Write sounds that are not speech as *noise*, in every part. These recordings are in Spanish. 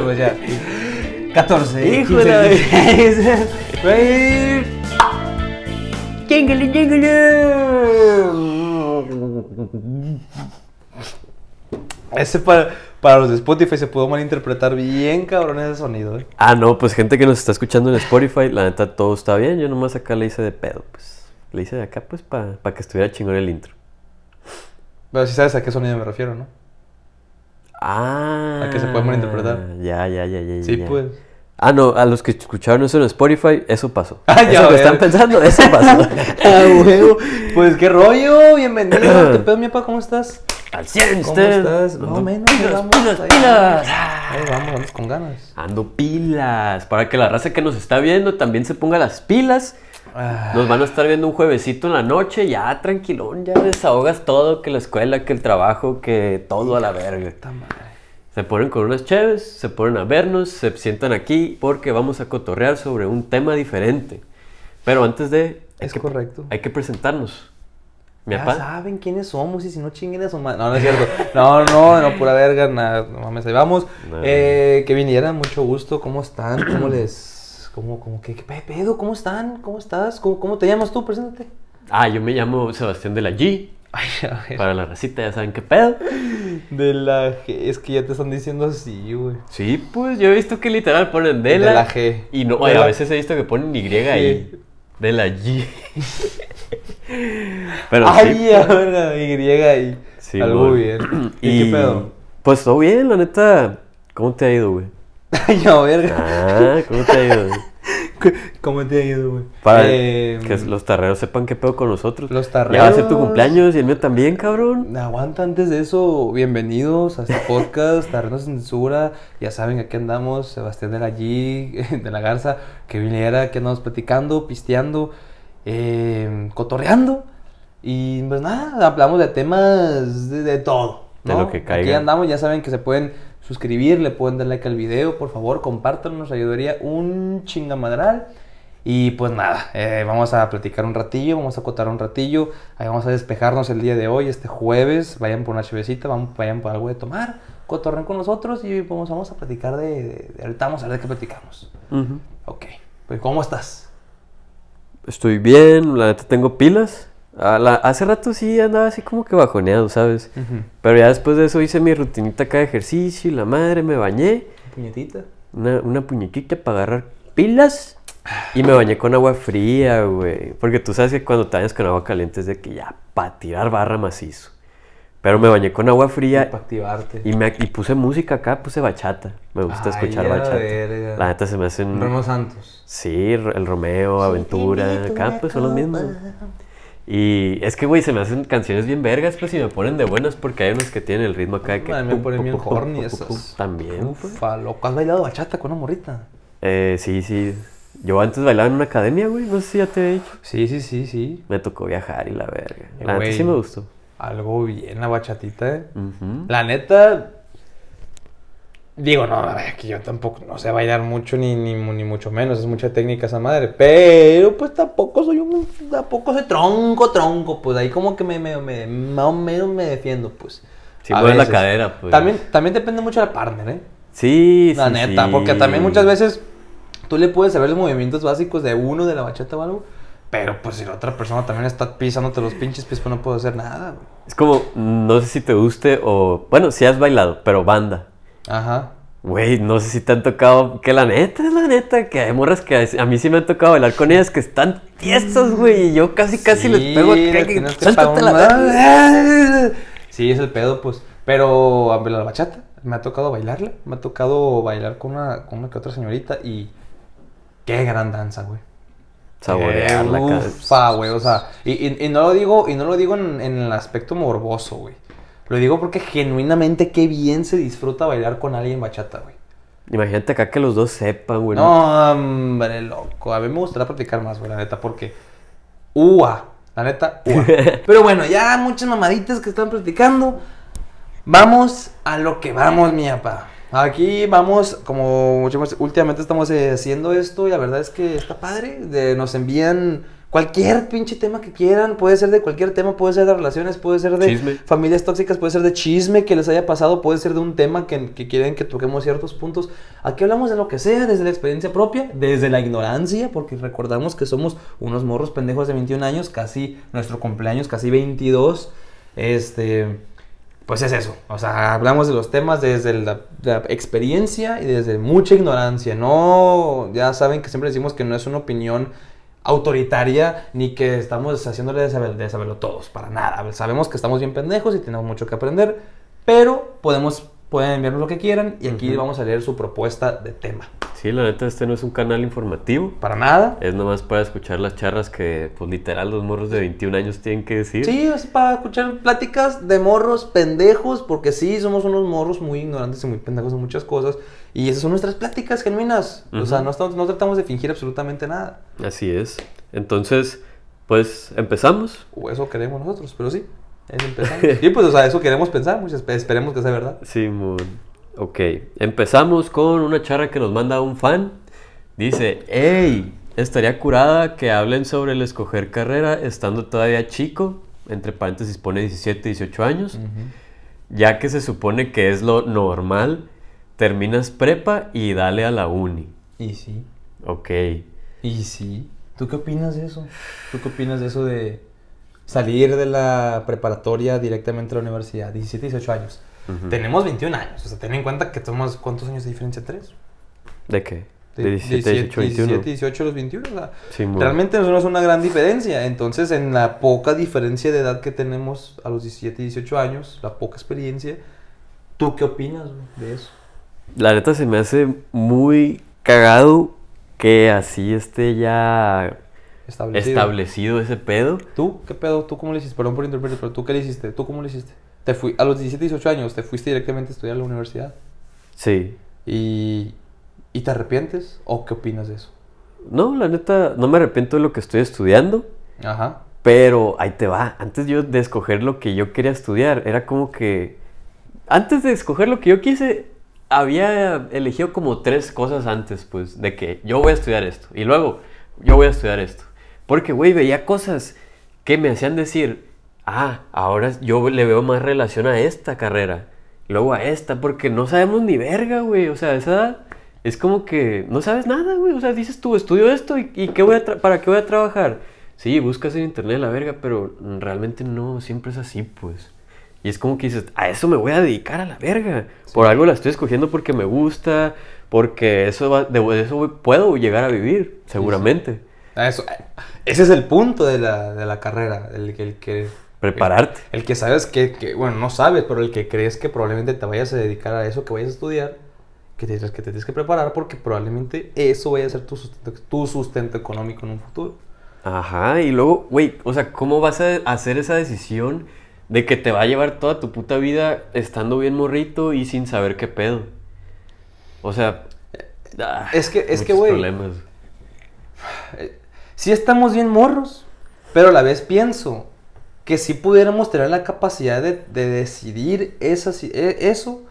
Pues ya. 14. Hijo de la- 15, güey. ¡Jingle, jingle! Ese para, para los de Spotify se pudo malinterpretar bien cabrón ese sonido, eh. Ah, no, pues gente que nos está escuchando en Spotify, la neta todo está bien. Yo nomás acá le hice de pedo, pues. Le hice de acá, pues, para que estuviera chingón el intro. Pero si sabes a qué sonido me refiero, ¿no? Ah. A que se puede malinterpretar. Ya, ya, ya, ya. Sí, ya. pues. Ah, no, a los que escucharon eso en Spotify, eso pasó. Ah, ya eso que están pensando, eso pasó. *laughs* Ah, huevo. Pues qué rollo, bienvenido. *clears throat* ¿Qué pedo, mi papá? ¿Cómo estás? Al 100, ¿Cómo estás? Más o Ando menos. Pilas, pilas, ahí pilas. Ahí vamos, vamos con ganas. Ando pilas. Para que la raza que nos está viendo también se ponga las pilas. Ah, Nos van a estar viendo un juevesito en la noche, ya tranquilón, ya desahogas todo, que la escuela, que el trabajo, que todo a la verga. Se ponen con unas cheves, se ponen a vernos, se sientan aquí porque vamos a cotorrear sobre un tema diferente. Pero antes de... Es que- correcto. Hay que presentarnos. Mi Ya papá. saben quiénes somos y si no chinguen a su madre. No, no es cierto. No, no, no, pura verga, nada. No mames, ahí vamos. No. Eh, que vinieran, mucho gusto. ¿Cómo están? ¿Cómo les.? ¿Cómo, cómo, qué, qué pedo? ¿Cómo están? ¿Cómo estás? ¿Cómo, cómo te llamas tú? Preséntate. Ah, yo me llamo Sebastián de la G. *laughs* Ay, a ver. Para la racita ya saben qué pedo. De la G. Es que ya te están diciendo así, güey. Sí, pues yo he visto que literal ponen de De la, la G. Y no, a veces he visto que ponen Y ahí. De la G. *laughs* Pero Ay, sí, a verga, Y ahí. Sí, Algo bien. ¿Y, qué pedo? Pues todo bien, la neta. ¿Cómo te ha ido, güey? *laughs* Ay, a verga. Ah, ¿cómo te ha ido? ¿Cómo te ha ido, güey? Para Eh, que los tarreros sepan qué pedo con nosotros. Los Ya va a ser tu tarreros. cumpleaños y el mío también, cabrón. Aguanta antes de eso, bienvenidos a este podcast, Tarrenos sin Censura. Ya saben aquí andamos, Sebastián de la G, *laughs* de la Garza, que viniera, que andamos platicando, pisteando, eh, cotorreando. Y pues nada, hablamos de temas de, de todo. De lo que caiga. Aquí andamos, ya saben que se pueden suscribir, le pueden dar like al video, por favor, compártanlo, nos ayudaría un chingamadral. Y pues nada, eh, vamos a platicar un ratillo, vamos a acotar un ratillo, ahí vamos a despejarnos el día de hoy, este jueves, vayan por una chevecita, vamos, vayan por algo de tomar, cotorren con nosotros y pues, vamos a platicar de, de- de- ahorita vamos a ver de qué platicamos. Ok, pues ¿cómo estás? Estoy bien, la neta tengo pilas. A la- hace rato sí andaba así como que bajoneado, ¿sabes? Pero ya después de eso hice mi rutinita acá de ejercicio y la madre me bañé. Puñetita. Una, una puñetita para agarrar pilas. Y me bañé con agua fría, güey. Porque tú sabes que cuando te bañas con agua caliente es de que ya, para tirar barra macizo. Pero me bañé con agua fría Para activarte. y, me, y puse música acá, puse bachata. Me gusta Ay, escuchar bachata. verga. La neta se me hacen... Remo Santos. Sí, el Romeo, Aventura, acá pues son los mismos. Y es que, güey, se me hacen canciones bien vergas, pues, y me ponen de buenas porque hay unos que tienen el ritmo acá de que... A mí me ponen bien horny esas. También, pues. Ufa, loco, ¿has bailado bachata con una morrita? Eh, sí, sí. Yo antes bailaba en una academia, güey, no sé si ya te he dicho. Sí, sí, sí, sí. Me tocó viajar y la verga. La neta sí me gustó. Algo bien la bachatita, eh. La neta. Digo, no, a ver, que yo tampoco no sé bailar mucho, ni, ni, mu- ni mucho menos, es mucha técnica esa madre. Pero pues tampoco soy un. Tampoco soy tronco, tronco. Pues ahí como que me, me, me- más o menos me defiendo, pues. Sí, A mueve la cadera, pues. También, también depende mucho del partner, ¿eh? Sí, La sí, neta, sí. porque también muchas veces tú le puedes saber los movimientos básicos de uno de la bachata o algo. Pero pues si la otra persona también está pisándote los pinches pies, pues no puedo hacer nada, güey. Es como, no sé si te guste o... Bueno, sí has bailado, pero banda. Ajá. Güey, no sé si te han tocado, que la neta es la neta, que hay morras que a mí sí me han tocado bailar con ellas que están tiestas, güey, y yo casi casi les Sí, pego les acá, que que suéltate la. Sí, es el pedo, pues. Pero a la bachata, me ha tocado bailarla. Me ha tocado bailar con una, con una que otra señorita y. Qué gran danza, güey. Saborearla. Ufa, güey. O sea, y, y- y no lo digo, y no lo digo en, en el aspecto morboso, güey. Lo digo porque genuinamente qué bien se disfruta bailar con alguien bachata, güey. Imagínate acá que los dos sepan, güey. No, hombre, loco. A mí me gustaría platicar más, güey, la neta, porque. ¡Ua! La neta, ¡ua! *laughs* Pero bueno, ya muchas mamaditas que están platicando. Vamos a lo que vamos, mi papá. Aquí vamos, como últimamente estamos eh, haciendo esto y la verdad es que está padre. De- nos envían Cualquier pinche tema que quieran, puede ser de cualquier tema, puede ser de relaciones, puede ser de Chisme. familias tóxicas, puede ser de chisme que les haya pasado, puede ser de un tema que, que quieren que toquemos ciertos puntos. Aquí hablamos de lo que sea, desde la experiencia propia, desde la ignorancia, porque recordamos que somos unos morros pendejos de 21 años, casi nuestro cumpleaños, casi 22. Este, pues es eso. O sea, hablamos de los temas desde la, la experiencia y desde mucha ignorancia. No, ya saben que siempre decimos que no es una opinión autoritaria ni que estamos haciéndole de saber- de saberlo todos, para nada. Sabemos que estamos bien pendejos y tenemos mucho que aprender, pero podemos, pueden enviarnos lo que quieran y aquí vamos a leer su propuesta de tema. Sí, la neta, este no es un canal informativo. Para nada. Es nomás para escuchar las charras que, pues literal, los morros de 21 años tienen que decir. Sí, es para escuchar pláticas de morros pendejos, porque sí, somos unos morros muy ignorantes y muy pendejos en muchas cosas. Y esas son nuestras pláticas genuinas. O sea, no, estamos- no tratamos de fingir absolutamente nada. Así es. Entonces, pues, empezamos. O eso queremos nosotros, pero sí. Es *laughs* empezamos. sí, pues, o sea, eso queremos pensar. Espe- esperemos que sea verdad. Simón. Ok, empezamos con una charra que nos manda un fan. Dice, hey, estaría curada que hablen sobre el escoger carrera estando todavía chico, entre paréntesis pone 17, 18 años, ya que se supone que es lo normal, terminas prepa y dale a la uni. Y sí. Ok. Y sí. ¿Tú qué opinas de eso? ¿Tú qué opinas de eso de salir de la preparatoria directamente a la universidad? 17, 18 años. Ujú. Tenemos 21 años. O sea, ten en cuenta que somos... ¿Cuántos años de diferencia? ¿Tres? ¿De qué? De 17, 18, 21. 17, 18 a los 21. o sea, Simón. realmente no es una gran diferencia. Entonces, en la poca diferencia de edad que tenemos a los 17 y 18 años, la poca experiencia, ¿tú qué opinas de eso? La neta se me hace muy cagado que así esté ya Establecido. establecido ese pedo. ¿Tú qué pedo? ¿Tú cómo le hiciste? Perdón por interrumpirte, pero ¿tú qué le hiciste? ¿Tú cómo le hiciste? Te fui, a los 17, 18 años, te fuiste directamente a estudiar a la universidad. Sí. ¿Y, ¿Y te arrepientes? ¿O qué opinas de eso? No, la neta, no me arrepiento de lo que estoy estudiando, Ajá. pero ahí te va. Antes yo de escoger lo que yo quería estudiar, era como que... Antes de escoger lo que yo quise, había elegido como tres cosas antes, pues, de que yo voy a estudiar esto. Y luego, yo voy a estudiar esto. Porque, güey, veía cosas que me hacían decir, ah, ahora yo le veo más relación a esta carrera. Luego a esta, porque no sabemos ni verga, güey. O sea, esa es como que no sabes nada, güey. O sea, dices tú, estudio esto y, y ¿qué voy a ¿para qué voy a trabajar? Sí, buscas en internet la verga, pero realmente no siempre es así, pues. Y es como que dices, a eso me voy a dedicar a la verga. Por algo la estoy escogiendo porque me gusta, porque eso va, de eso puedo llegar a vivir, seguramente. Eso, ese es el punto de la, de la carrera. El que... Prepararte. El, que sabes que, que- bueno, no sabes, pero el que crees que probablemente te vayas a dedicar a eso, que vayas a estudiar, que te, que te tienes que preparar porque probablemente eso vaya a ser tu sustento, tu sustento económico en un futuro. Ajá, y luego, güey, o sea, ¿cómo vas a hacer esa decisión de que te va a llevar toda tu puta vida estando bien morrito y sin saber qué pedo? O sea, ah, Es que- es que, güey, problemas. *sighs* Sí estamos bien morros, pero a la vez pienso que si pudiéramos tener la capacidad de, de decidir e- eso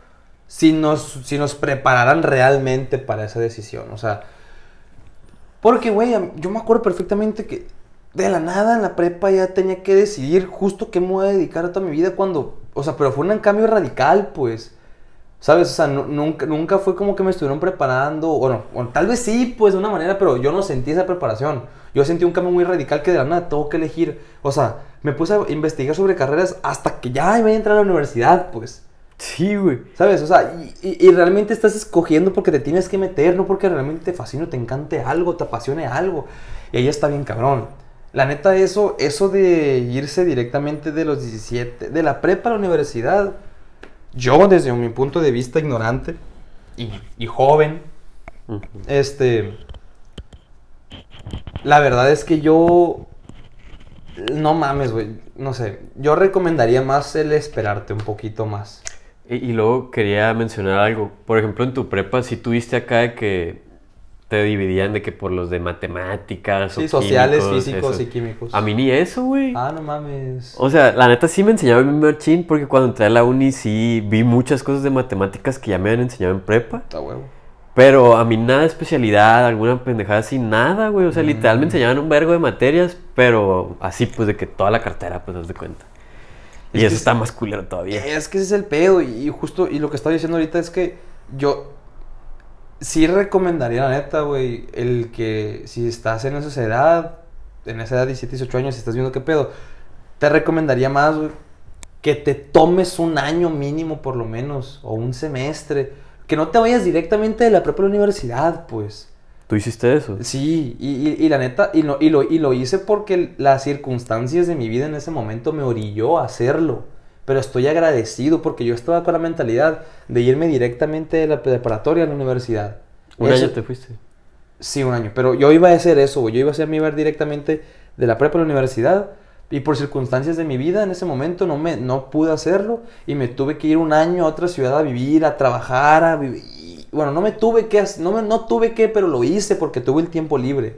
si nos, si nos prepararan realmente para esa decisión. O sea, porque, güey, yo me acuerdo perfectamente que de la nada en la prepa ya tenía que decidir justo qué me voy a dedicar a toda mi vida cuando, o sea, pero fue un cambio radical, pues. ¿Sabes? O sea, nu- nunca, nunca fue como que me estuvieron preparando. Bueno, bueno, tal vez sí, pues de una manera, pero yo no sentí esa preparación. Yo sentí un cambio muy radical que de la nada tengo que elegir. O sea, me puse a investigar sobre carreras hasta que ya a entrar a la universidad, pues. Sí, güey. ¿Sabes? O sea, y, y- y realmente estás escogiendo porque te tienes que meter, no porque realmente te fascine, o te encante algo, te apasione algo. Y ahí está bien cabrón. La neta, eso, eso de irse directamente de los 17, de la prepa a la universidad, yo desde mi punto de vista ignorante y, y joven, este, la verdad es que yo, no mames, güey, no sé, yo recomendaría más el esperarte un poquito más. Y, y luego quería mencionar algo. Por ejemplo, en tu prepa, si tuviste acá de que te dividían de que por los de matemáticas Sí, o sociales, químicos, físicos eso. y químicos. A mí ni eso, güey. Ah, no mames. O sea, la neta sí me enseñaba bien machín porque cuando entré a la uni sí vi muchas cosas de matemáticas que ya me habían enseñado en prepa. Está huevo. Pero a mí nada de especialidad, alguna pendejada así, nada, güey. O sea, literal me enseñaban un vergo de materias, pero así, pues, de que toda la cartera, pues, haz de cuenta. Y Es eso es- está más culero todavía. Es que ese es el pedo. Y justo, y lo que estaba diciendo ahorita es que yo sí recomendaría, la neta, güey, el que si estás en esa edad, en esa edad de 17, 18 años, si estás viendo qué pedo, te recomendaría más, güey, que te tomes un año mínimo por lo menos, o un semestre. Que no te vayas directamente de la propia universidad, pues. ¿Tú hiciste eso? Sí, y, y- y la neta, y lo, y, lo, y lo hice porque las circunstancias de mi vida en ese momento me orilló a hacerlo. Pero estoy agradecido porque yo estaba con la mentalidad de irme directamente de la preparatoria a la universidad. Un Eso- año te fuiste. Sí, un año. Pero yo iba a hacer eso. Yo iba a hacer mi ir directamente de la prepa a la universidad. Y por circunstancias de mi vida en ese momento no, me, no pude hacerlo. Y me tuve que ir un año a otra ciudad a vivir, a trabajar, a vivir. Bueno, no me tuve que, no, me, no tuve que, pero lo hice porque tuve el tiempo libre.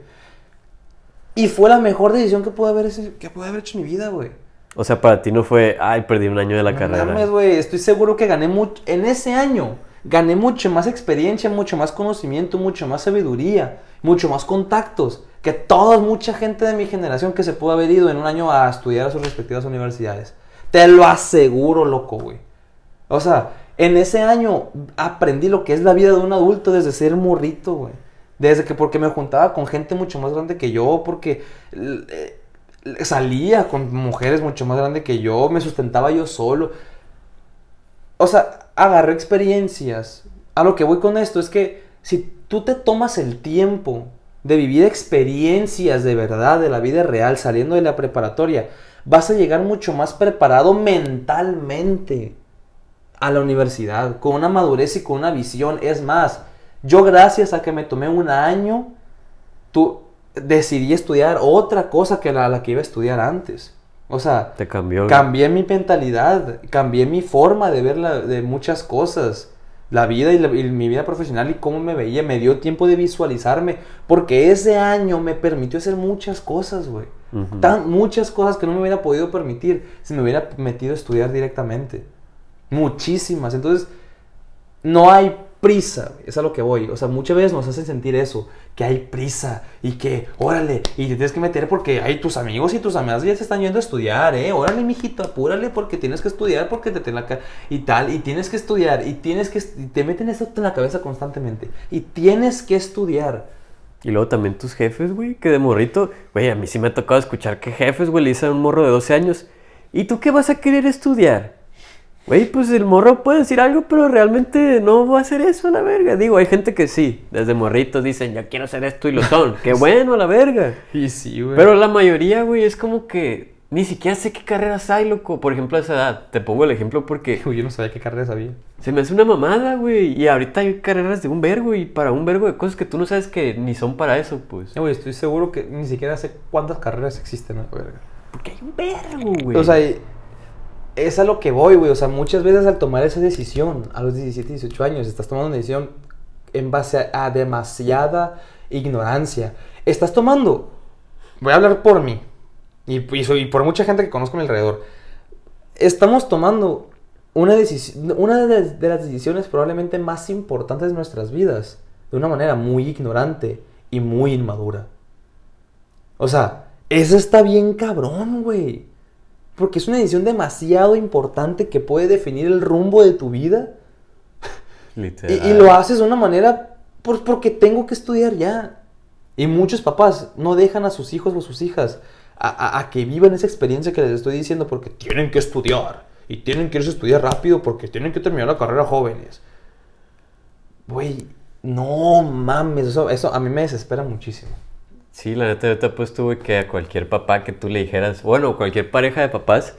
Y fue la mejor decisión que pude haber, que pude haber hecho en mi vida, güey. O sea, para ti no fue, ay, perdí un año de la No carrera. mames, güey. Estoy seguro que gané mucho. En ese año, gané mucho más experiencia, mucho más conocimiento, mucho más sabiduría, mucho más contactos que toda mucha gente de mi generación que se pudo haber ido en un año a estudiar a sus respectivas universidades. Te lo aseguro, loco, güey. O sea, en ese año aprendí lo que es la vida de un adulto desde ser morrito, güey. Desde que porque me juntaba con gente mucho más grande que yo, porque eh, salía con mujeres mucho más grandes que yo, me sustentaba yo solo. O sea, agarré experiencias. A lo que voy con esto es que si tú te tomas el tiempo de vivir experiencias de verdad de la vida real saliendo de la preparatoria, vas a llegar mucho más preparado mentalmente a la universidad, con una madurez y con una visión. Es más, yo gracias a que me tomé un año, tú, decidí estudiar otra cosa que la, la que iba a estudiar antes. O sea, Te cambió. cambié mi mentalidad, cambié mi forma de ver la- de muchas cosas. La vida y, la- y mi vida profesional y cómo me veía, me dio tiempo de visualizarme, porque ese año me permitió hacer muchas cosas, güey. Tan, muchas cosas que no me hubiera podido permitir si me hubiera metido a estudiar directamente. Muchísimas. Entonces, no hay prisa, es a lo que voy. O sea, muchas veces nos hacen sentir eso, que hay prisa y que, órale, y te tienes que meter porque hay tus amigos y tus amigas ya se están yendo a estudiar, ¿eh? Órale, mijito, apúrale porque tienes que estudiar porque te tiene la ca- y tal, y tienes que estudiar, y tienes que, y te meten eso en la cabeza constantemente, y tienes que estudiar. Y luego también tus jefes, güey, que de morrito, güey, a mí sí me ha tocado escuchar que jefes, güey, le dicen a un morro de 12 años, ¿y tú qué vas a querer estudiar? Güey, pues el morro puede decir algo, pero realmente no va a hacer eso a la verga. Digo, hay gente que sí, desde morritos dicen, yo quiero hacer esto y lo son. *laughs* Qué bueno a la verga. Y sí, güey. Pero la mayoría, güey, es como que ni siquiera sé qué carreras hay, loco. Por ejemplo, a esa edad. Te pongo el ejemplo porque *laughs* Uy, yo no sabía qué carrera sabía. se me hace una mamada, güey. Y ahorita hay carreras de un vergo y para un vergo de cosas que tú no sabes que ni son para eso, pues. Güey, estoy seguro que ni siquiera sé cuántas carreras existen, ¿no? Verga. Porque hay un vergo, güey. O sea, y- es a lo que voy, güey. O sea, muchas veces al tomar esa decisión, a los 17, 18 años, estás tomando una decisión en base a, demasiada ignorancia. Estás tomando, voy a hablar por mí, y, por mucha gente que conozco a mi alrededor. Estamos tomando una, una de, de las decisiones probablemente más importantes de nuestras vidas, de una manera muy ignorante y muy inmadura. O sea, eso está bien cabrón, güey. Porque es una decisión demasiado importante que puede definir el rumbo de tu vida. *laughs* Literal. y lo haces de una manera pues, porque tengo que estudiar ya. Y muchos papás no dejan a sus hijos o sus hijas a, a- a que vivan esa experiencia que les estoy diciendo porque tienen que estudiar. Y tienen que irse a estudiar rápido porque tienen que terminar la carrera jóvenes. Güey, no mames, eso, eso a mí me desespera muchísimo. Sí, la neta, yo te apuesto, güey, que a cualquier papá que tú le dijeras, bueno, cualquier pareja de papás,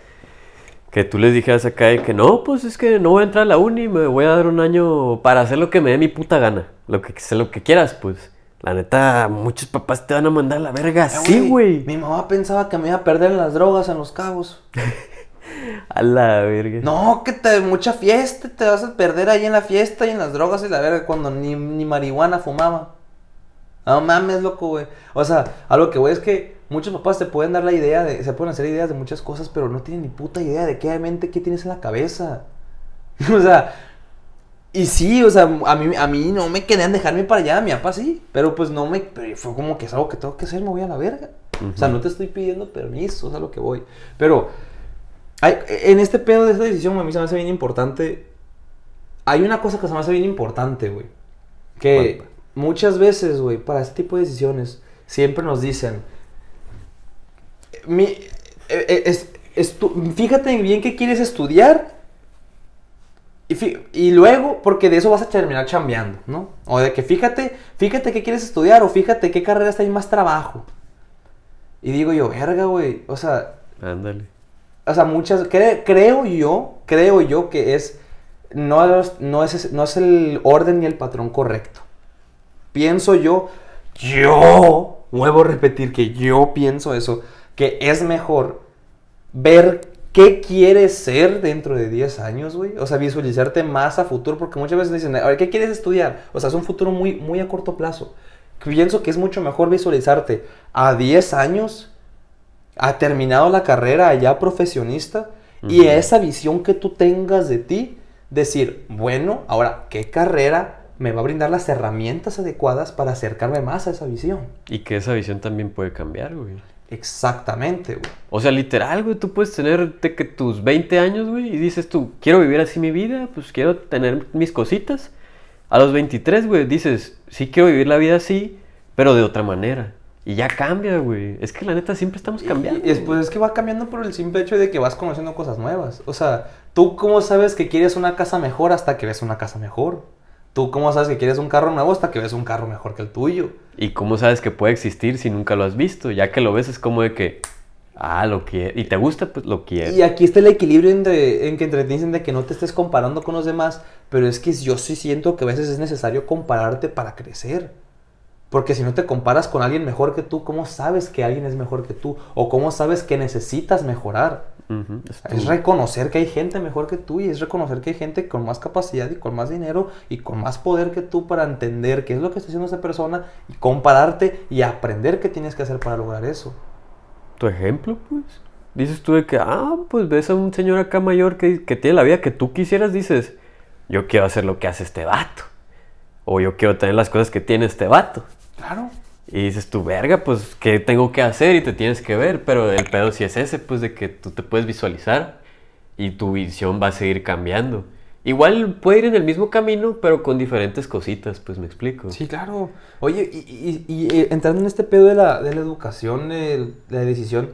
que tú les dijeras acá de que no, pues es que no voy a entrar a la uni, me voy a dar un año para hacer lo que me dé mi puta gana, lo que, lo que quieras, pues. La neta, muchos papás te van a mandar a la verga, Eh, sí, güey. Mi mamá pensaba que me iba a perder en las drogas en los cabos. *laughs* A la verga. No, que te mucha fiesta, te vas a perder ahí en la fiesta y en las drogas y la verga cuando ni, ni marihuana fumaba. No mames, loco, güey. O sea, a lo que voy es que muchos papás te pueden dar la idea de, se pueden hacer ideas de muchas cosas, pero no tienen ni puta idea de qué mente, qué tienes en la cabeza. *laughs* o sea, Y sí, o sea, a mí, a mí no me querían dejarme para allá, mi papá sí. Pero pues no me. Pero fue como que es algo que tengo que hacer, me voy a la verga. O sea, no te estoy pidiendo permiso, o sea, lo que voy. Pero hay- en este pedo de esta decisión, a mí se me hace bien importante. Hay una cosa que se me hace bien importante, güey. Que. Muchas veces, güey, para este tipo de decisiones, siempre nos dicen. Mi, eh, eh, es- estu- fíjate bien qué quieres estudiar y, fi- y luego, porque de eso vas a terminar chambeando, ¿no? O de que fíjate, fíjate qué quieres estudiar o fíjate qué carrera está ahí más trabajo. Y digo yo, verga, güey, o sea, Ándale. o sea, muchas, cre- creo yo, creo yo que es, no, es- no, es, no es el orden ni el patrón correcto. Pienso yo, yo, vuelvo a repetir que yo pienso eso, que es mejor ver qué quieres ser dentro de 10 años, güey. O sea, visualizarte más a futuro, porque muchas veces dicen, a ver, ¿qué quieres estudiar? O sea, es un futuro muy, muy a corto plazo. Pienso que es mucho mejor visualizarte a 10 años, ha terminado la carrera ya profesionista, y Ujú. esa visión que tú tengas de ti, decir, bueno, ahora, ¿qué carrera me va a brindar las herramientas adecuadas para acercarme más a esa visión? Y que esa visión también puede cambiar, güey. Exactamente, güey. O sea, literal, güey, tú puedes tener que tus 20 años, güey, y dices tú, quiero vivir así mi vida, pues quiero tener mis cositas. A los 23, güey, dices, sí quiero vivir la vida así, pero de otra manera. Y ya cambia, güey. Es que la neta siempre estamos cambiando. Y después es que va cambiando por el simple hecho de que vas conociendo cosas nuevas. O sea, ¿tú cómo sabes que quieres una casa mejor hasta que ves una casa mejor? ¿Tú cómo sabes que quieres un carro nuevo hasta que ves un carro mejor que el tuyo? ¿Y cómo sabes que puede existir si nunca lo has visto? Ya que lo ves es como de que, ah, lo quiero. Y te gusta, pues lo quieres. Y aquí está el equilibrio entre, en que entre te dicen de que no te estés comparando con los demás, pero es que yo sí siento que a veces es necesario compararte para crecer. Porque si no te comparas con alguien mejor que tú, ¿cómo sabes que alguien es mejor que tú? ¿O cómo sabes que necesitas mejorar? Ujú, es Es reconocer que hay gente mejor que tú y es reconocer que hay gente con más capacidad y con más dinero y con más poder que tú para entender qué es lo que está haciendo esa persona y compararte y aprender qué tienes que hacer para lograr eso. tu ejemplo, pues. Dices tú de que, ah, pues ves a un señor acá mayor que, que tiene la vida que tú quisieras, dices, yo quiero hacer lo que hace este vato. O yo quiero tener las cosas que tiene este vato. Claro. Y dices tú, verga, pues, ¿qué tengo que hacer? Y te tienes que ver. Pero el pedo sí es ese, pues, de que tú te puedes visualizar y tu visión va a seguir cambiando. Igual puede ir en el mismo camino, pero con diferentes cositas, pues me explico. Sí, claro. Oye, y, y- y, eh, entrando en este pedo de la, de la educación, de la decisión,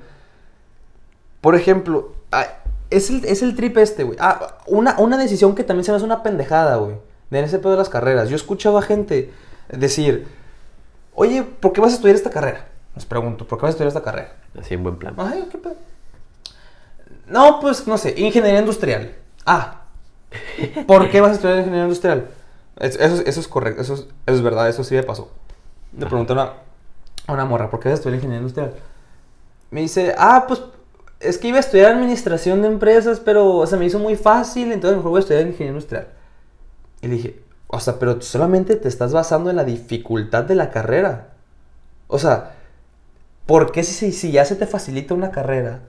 por ejemplo, ah, es el, es el trip este, güey. Ah, una, una decisión que también se me hace una pendejada, güey, en ese pedo de las carreras. Yo escuchaba gente decir, oye, ¿por qué vas a estudiar esta carrera? Les pregunto, ¿por qué vas a estudiar esta carrera? Así en buen plan. Ay, ¿qué pedo? No, pues, no sé, ingeniería industrial. Ah, ¿por qué vas a estudiar ingeniería industrial? Es- Eso, es- eso es correcto, eso es, eso es verdad, eso sí me pasó. Le pregunté a una, a una morra, ¿por qué vas a estudiar ingeniería industrial? Me dice, ah, pues, es que iba a estudiar administración de empresas, pero se me hizo muy fácil, entonces mejor voy a estudiar ingeniería industrial. Y le dije, o sea, pero solamente te estás basando en la dificultad de la carrera. O sea, ¿por qué si, si ya se te facilita una carrera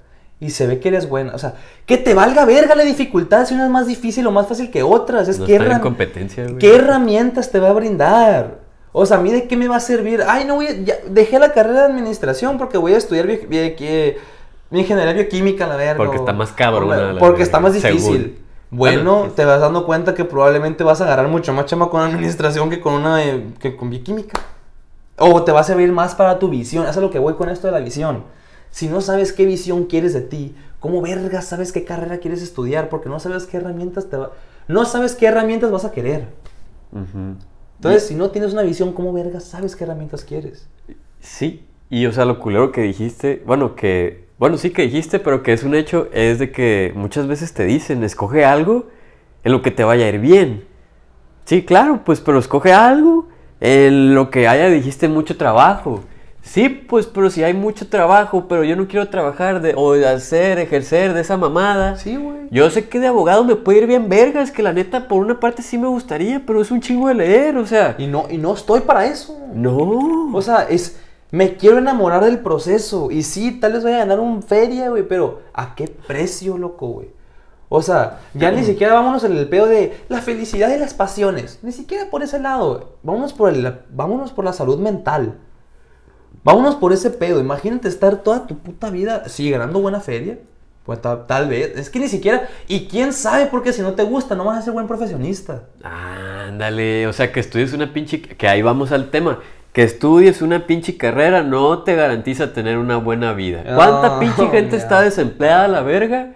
y se ve que eres buena? O sea, que te valga verga la dificultad si una es más difícil o más fácil que otras. Es No que herram- competencia, güey. ¿Qué herramientas te va a brindar? O sea, ¿a mí de qué me va a servir? Ay, no voy a... ya, dejé la carrera de administración porque voy a estudiar bio- bio- ingeniería bioquímica, la verga. Porque está más cabrona la Porque está más difícil. Bueno, te vas dando cuenta que probablemente vas a agarrar mucho más chama con administración que con una eh, que con bioquímica. O te va a servir más para tu visión. Eso es lo que voy con esto de la visión. Si no sabes qué visión quieres de ti, ¿cómo vergas sabes qué carrera quieres estudiar? Porque no sabes qué herramientas te va... No sabes qué herramientas vas a querer. Entonces, si no tienes una visión, ¿cómo vergas sabes qué herramientas quieres? Sí, y o sea, lo culero que dijiste, bueno, que, bueno, sí que dijiste, pero que es un hecho, es de que muchas veces te dicen, escoge algo en lo que te vaya a ir bien. Sí, claro, pues, pero escoge algo en lo que haya, dijiste, mucho trabajo. Sí, pues, pero si hay mucho trabajo, pero yo no quiero trabajar de, o hacer, ejercer de esa mamada. Sí, güey. Yo sé que de abogado me puede ir bien vergas, que la neta por una parte sí me gustaría, pero es un chingo de leer, o sea, Y no, y no estoy para eso. no. O sea, es. Me quiero enamorar del proceso. Y sí, tal vez voy a ganar un feria, güey, pero ¿a qué precio, loco, güey? O sea, ya ni siquiera vámonos en el pedo de la felicidad y las pasiones. Ni siquiera por ese lado. Vámonos por, el, vámonos por la salud mental. Vámonos por ese pedo. Imagínate estar toda tu puta vida, sí, ganando buena feria. Pues ta- tal, vez. Es que ni siquiera. Y quién sabe, porque si no te gusta, no vas a ser buen profesionista. Ándale, o sea, que estudies una pinche... Que ahí vamos al tema. Que estudies una pinche carrera no te garantiza tener una buena vida. ¿Cuánta No, pinche gente está desempleada a la verga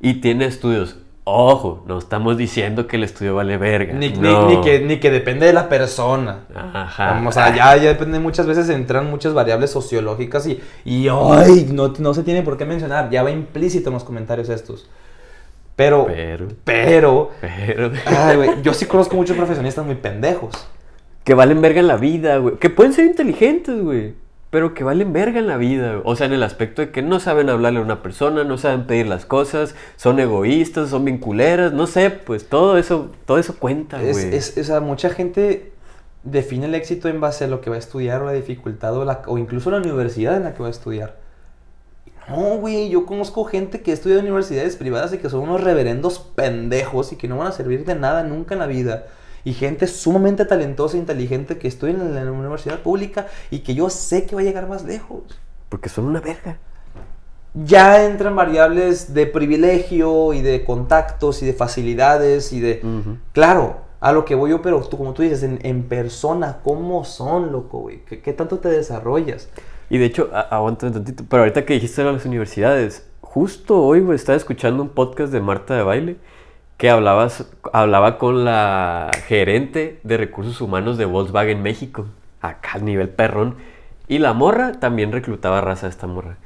y tiene estudios? Ojo, no estamos diciendo que el estudio vale verga. Ni, ni- no. ni que, ni que depende de la persona. Ajá. O sea, ya, ya depende, muchas veces entran muchas variables sociológicas y, y ay, no, no se tiene por qué mencionar, ya va implícito en los comentarios estos. Pero, Pero, pero, pero... ay, yo sí conozco muchos profesionistas muy pendejos. Que valen verga en la vida, güey. Que pueden ser inteligentes, güey. Pero que valen verga en la vida. güey. O sea, en el aspecto de que no saben hablarle a una persona, no saben pedir las cosas, son egoístas, son vinculeras, no sé, pues todo eso, todo eso cuenta, Es, güey. es- o sea, mucha gente define el éxito en base a lo que va a estudiar o la dificultad o, la- o incluso la universidad en la que va a estudiar. No, güey, yo conozco gente que estudia en universidades privadas y que son unos reverendos pendejos y que no van a servir de nada nunca en la vida. Y gente sumamente talentosa e inteligente que estudia en la, universidad pública y que yo sé que va a llegar más lejos. Porque son una verga. Ya entran variables de privilegio y de contactos y de facilidades y de... Claro, a lo que voy yo, pero tú, como tú dices, en, en persona, ¿cómo son, loco, güey? ¿Qué, qué tanto te desarrollas? Y de hecho, a- aguanta un tantito, pero ahorita que dijiste de las universidades, justo hoy, güey, estaba escuchando un podcast de Marta de Baile que hablabas, hablaba con la gerente de recursos humanos de Volkswagen México, acá al nivel perrón, y la morra también reclutaba raza a esta morra.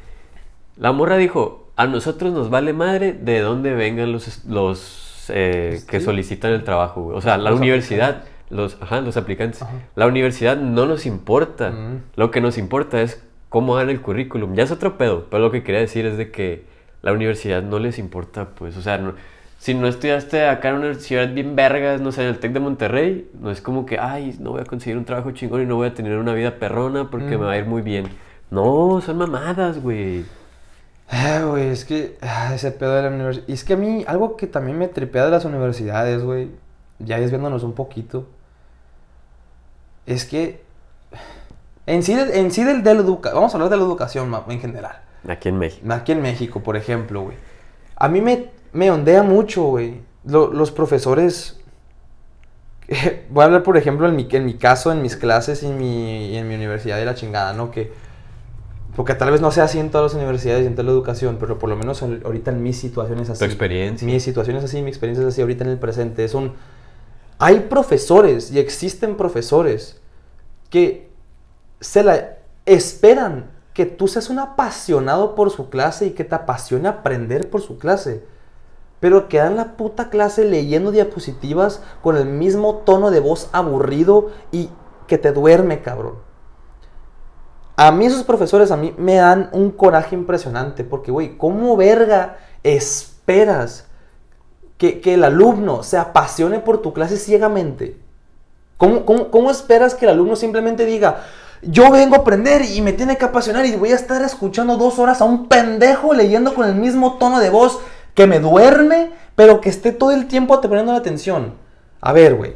La morra dijo, a nosotros nos vale madre de dónde vengan los, es- los eh, que solicitan el trabajo, güey. O sea, la Los universidad, los, ajá, los aplicantes, Ajá. la universidad no nos importa. Mm. Lo que nos importa es cómo dan el currículum. Ya es otro pedo, pero lo que quería decir es de que la universidad no les importa, pues, o sea, no- si no estudiaste acá en una universidad bien vergas, no sé, en el TEC de Monterrey, no es como que, ay, no voy a conseguir un trabajo chingón y no voy a tener una vida perrona porque Mm. me va a ir muy bien. No, son mamadas, güey. Ah, güey, es que ah, ese pedo de la universidad. Y es que a mí, algo que también me tripea de las universidades, güey, ya desviándonos un poquito, es que en sí, en sí del, de la educa- vamos a hablar de la educación en general. Aquí en México. Aquí en México, por ejemplo, güey. A mí me, me ondea mucho, güey. Lo- los profesores. *laughs* Voy a hablar, por ejemplo, en mi, en mi caso, en mis clases y en mi, y en mi universidad de la chingada, ¿no? Que. Porque tal vez no sea así en todas las universidades y en toda la educación, pero por lo menos ahorita en mis situaciones así. Tu experiencia. Mi situación es así, mi experiencia es así ahorita en el presente. Es un. Hay profesores y existen profesores que se la esperan que tú seas un apasionado por su clase y que te apasione aprender por su clase. Pero que dan la puta clase leyendo diapositivas con el mismo tono de voz aburrido y que te duerme, cabrón. A mí esos profesores a mí me dan un coraje impresionante porque, güey, ¿cómo verga esperas que, que el alumno se apasione por tu clase ciegamente? ¿Cómo, cómo, cómo esperas que el alumno simplemente diga, yo vengo a aprender y me tiene que apasionar y voy a estar escuchando dos horas a un pendejo leyendo con el mismo tono de voz que me duerme, pero que esté todo el tiempo te poniendo la atención? A ver, güey.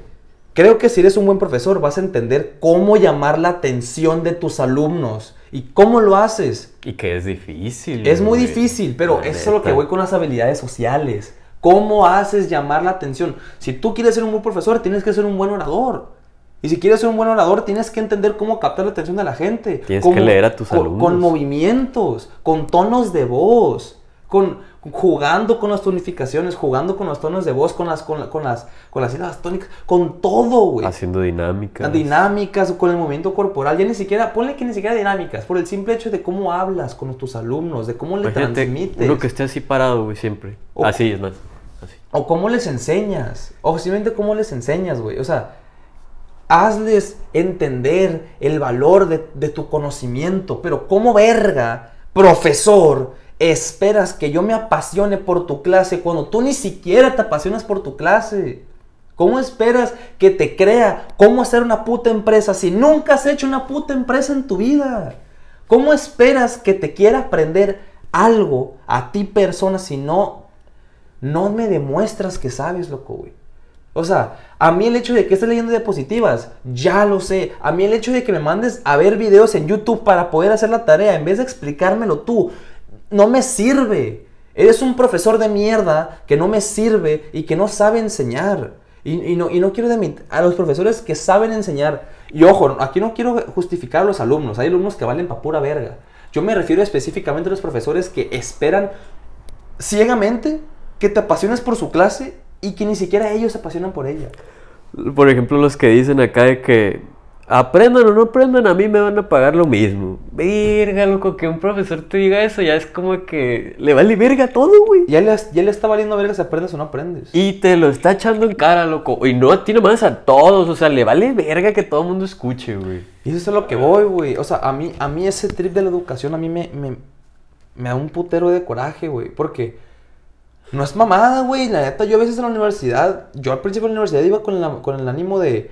Creo que si eres un buen profesor vas a entender cómo llamar la atención de tus alumnos. ¿Y cómo lo haces? Y que es difícil. Es muy güey. difícil, pero eso es lo que voy con las habilidades sociales. ¿Cómo haces llamar la atención? Si tú quieres ser un buen profesor, tienes que ser un buen orador. Y si quieres ser un buen orador, tienes que entender cómo captar la atención de la gente. Tienes Cómo- que leer a tus con, alumnos. Con movimientos, con tonos de voz, con jugando con las tonificaciones, jugando con los tonos de voz, con las, con, la- con las, con las sílabas tónicas, con todo, güey. Haciendo dinámicas. Las dinámicas, con el movimiento corporal, ya ni siquiera, ponle que ni siquiera dinámicas, por el simple hecho de cómo hablas con tus alumnos, de cómo le Imagínate transmites, uno que esté así parado, güey, siempre. O- Así es más. Así. o cómo les enseñas, o simplemente cómo les enseñas, güey. O sea, hazles entender el valor de, de tu conocimiento, pero como verga, profesor, esperas que yo me apasione por tu clase cuando tú ni siquiera te apasionas por tu clase. ¿Cómo esperas que te crea cómo hacer una puta empresa si nunca has hecho una puta empresa en tu vida? ¿Cómo esperas que te quiera aprender algo a ti persona si no no me demuestras que sabes, loco, güey. O sea, a mí el hecho de que estés leyendo diapositivas, ya lo sé. A mí el hecho de que me mandes a ver videos en YouTube para poder hacer la tarea, en vez de explicármelo tú, no me sirve. Eres un profesor de mierda que no me sirve y que no sabe enseñar. Y, no, y no quiero de a los profesores que saben enseñar. Y ojo, aquí no quiero justificar a los alumnos. Hay alumnos que valen pa' pura verga. Yo me refiero específicamente a los profesores que esperan ciegamente que te apasiones por su clase y que ni siquiera ellos se apasionan por ella. Por ejemplo, los que dicen acá de que aprendan o no aprendan, a mí me van a pagar lo mismo. Verga, loco, que un profesor te diga eso, ya es como que le vale verga todo, güey. Ya le, ya le está valiendo verga si aprendes o no aprendes. Y te lo está echando en cara, loco. Y no a ti nomás, a todos. O sea, le vale verga que todo el mundo escuche, güey. Y eso es a lo que voy, güey. O sea, a mí, a mí ese trip de la educación, a mí me, me, me da un putero de coraje, güey. Porque no es mamada, güey. La neta, yo a veces en la universidad, yo al principio de la universidad iba con, con el ánimo de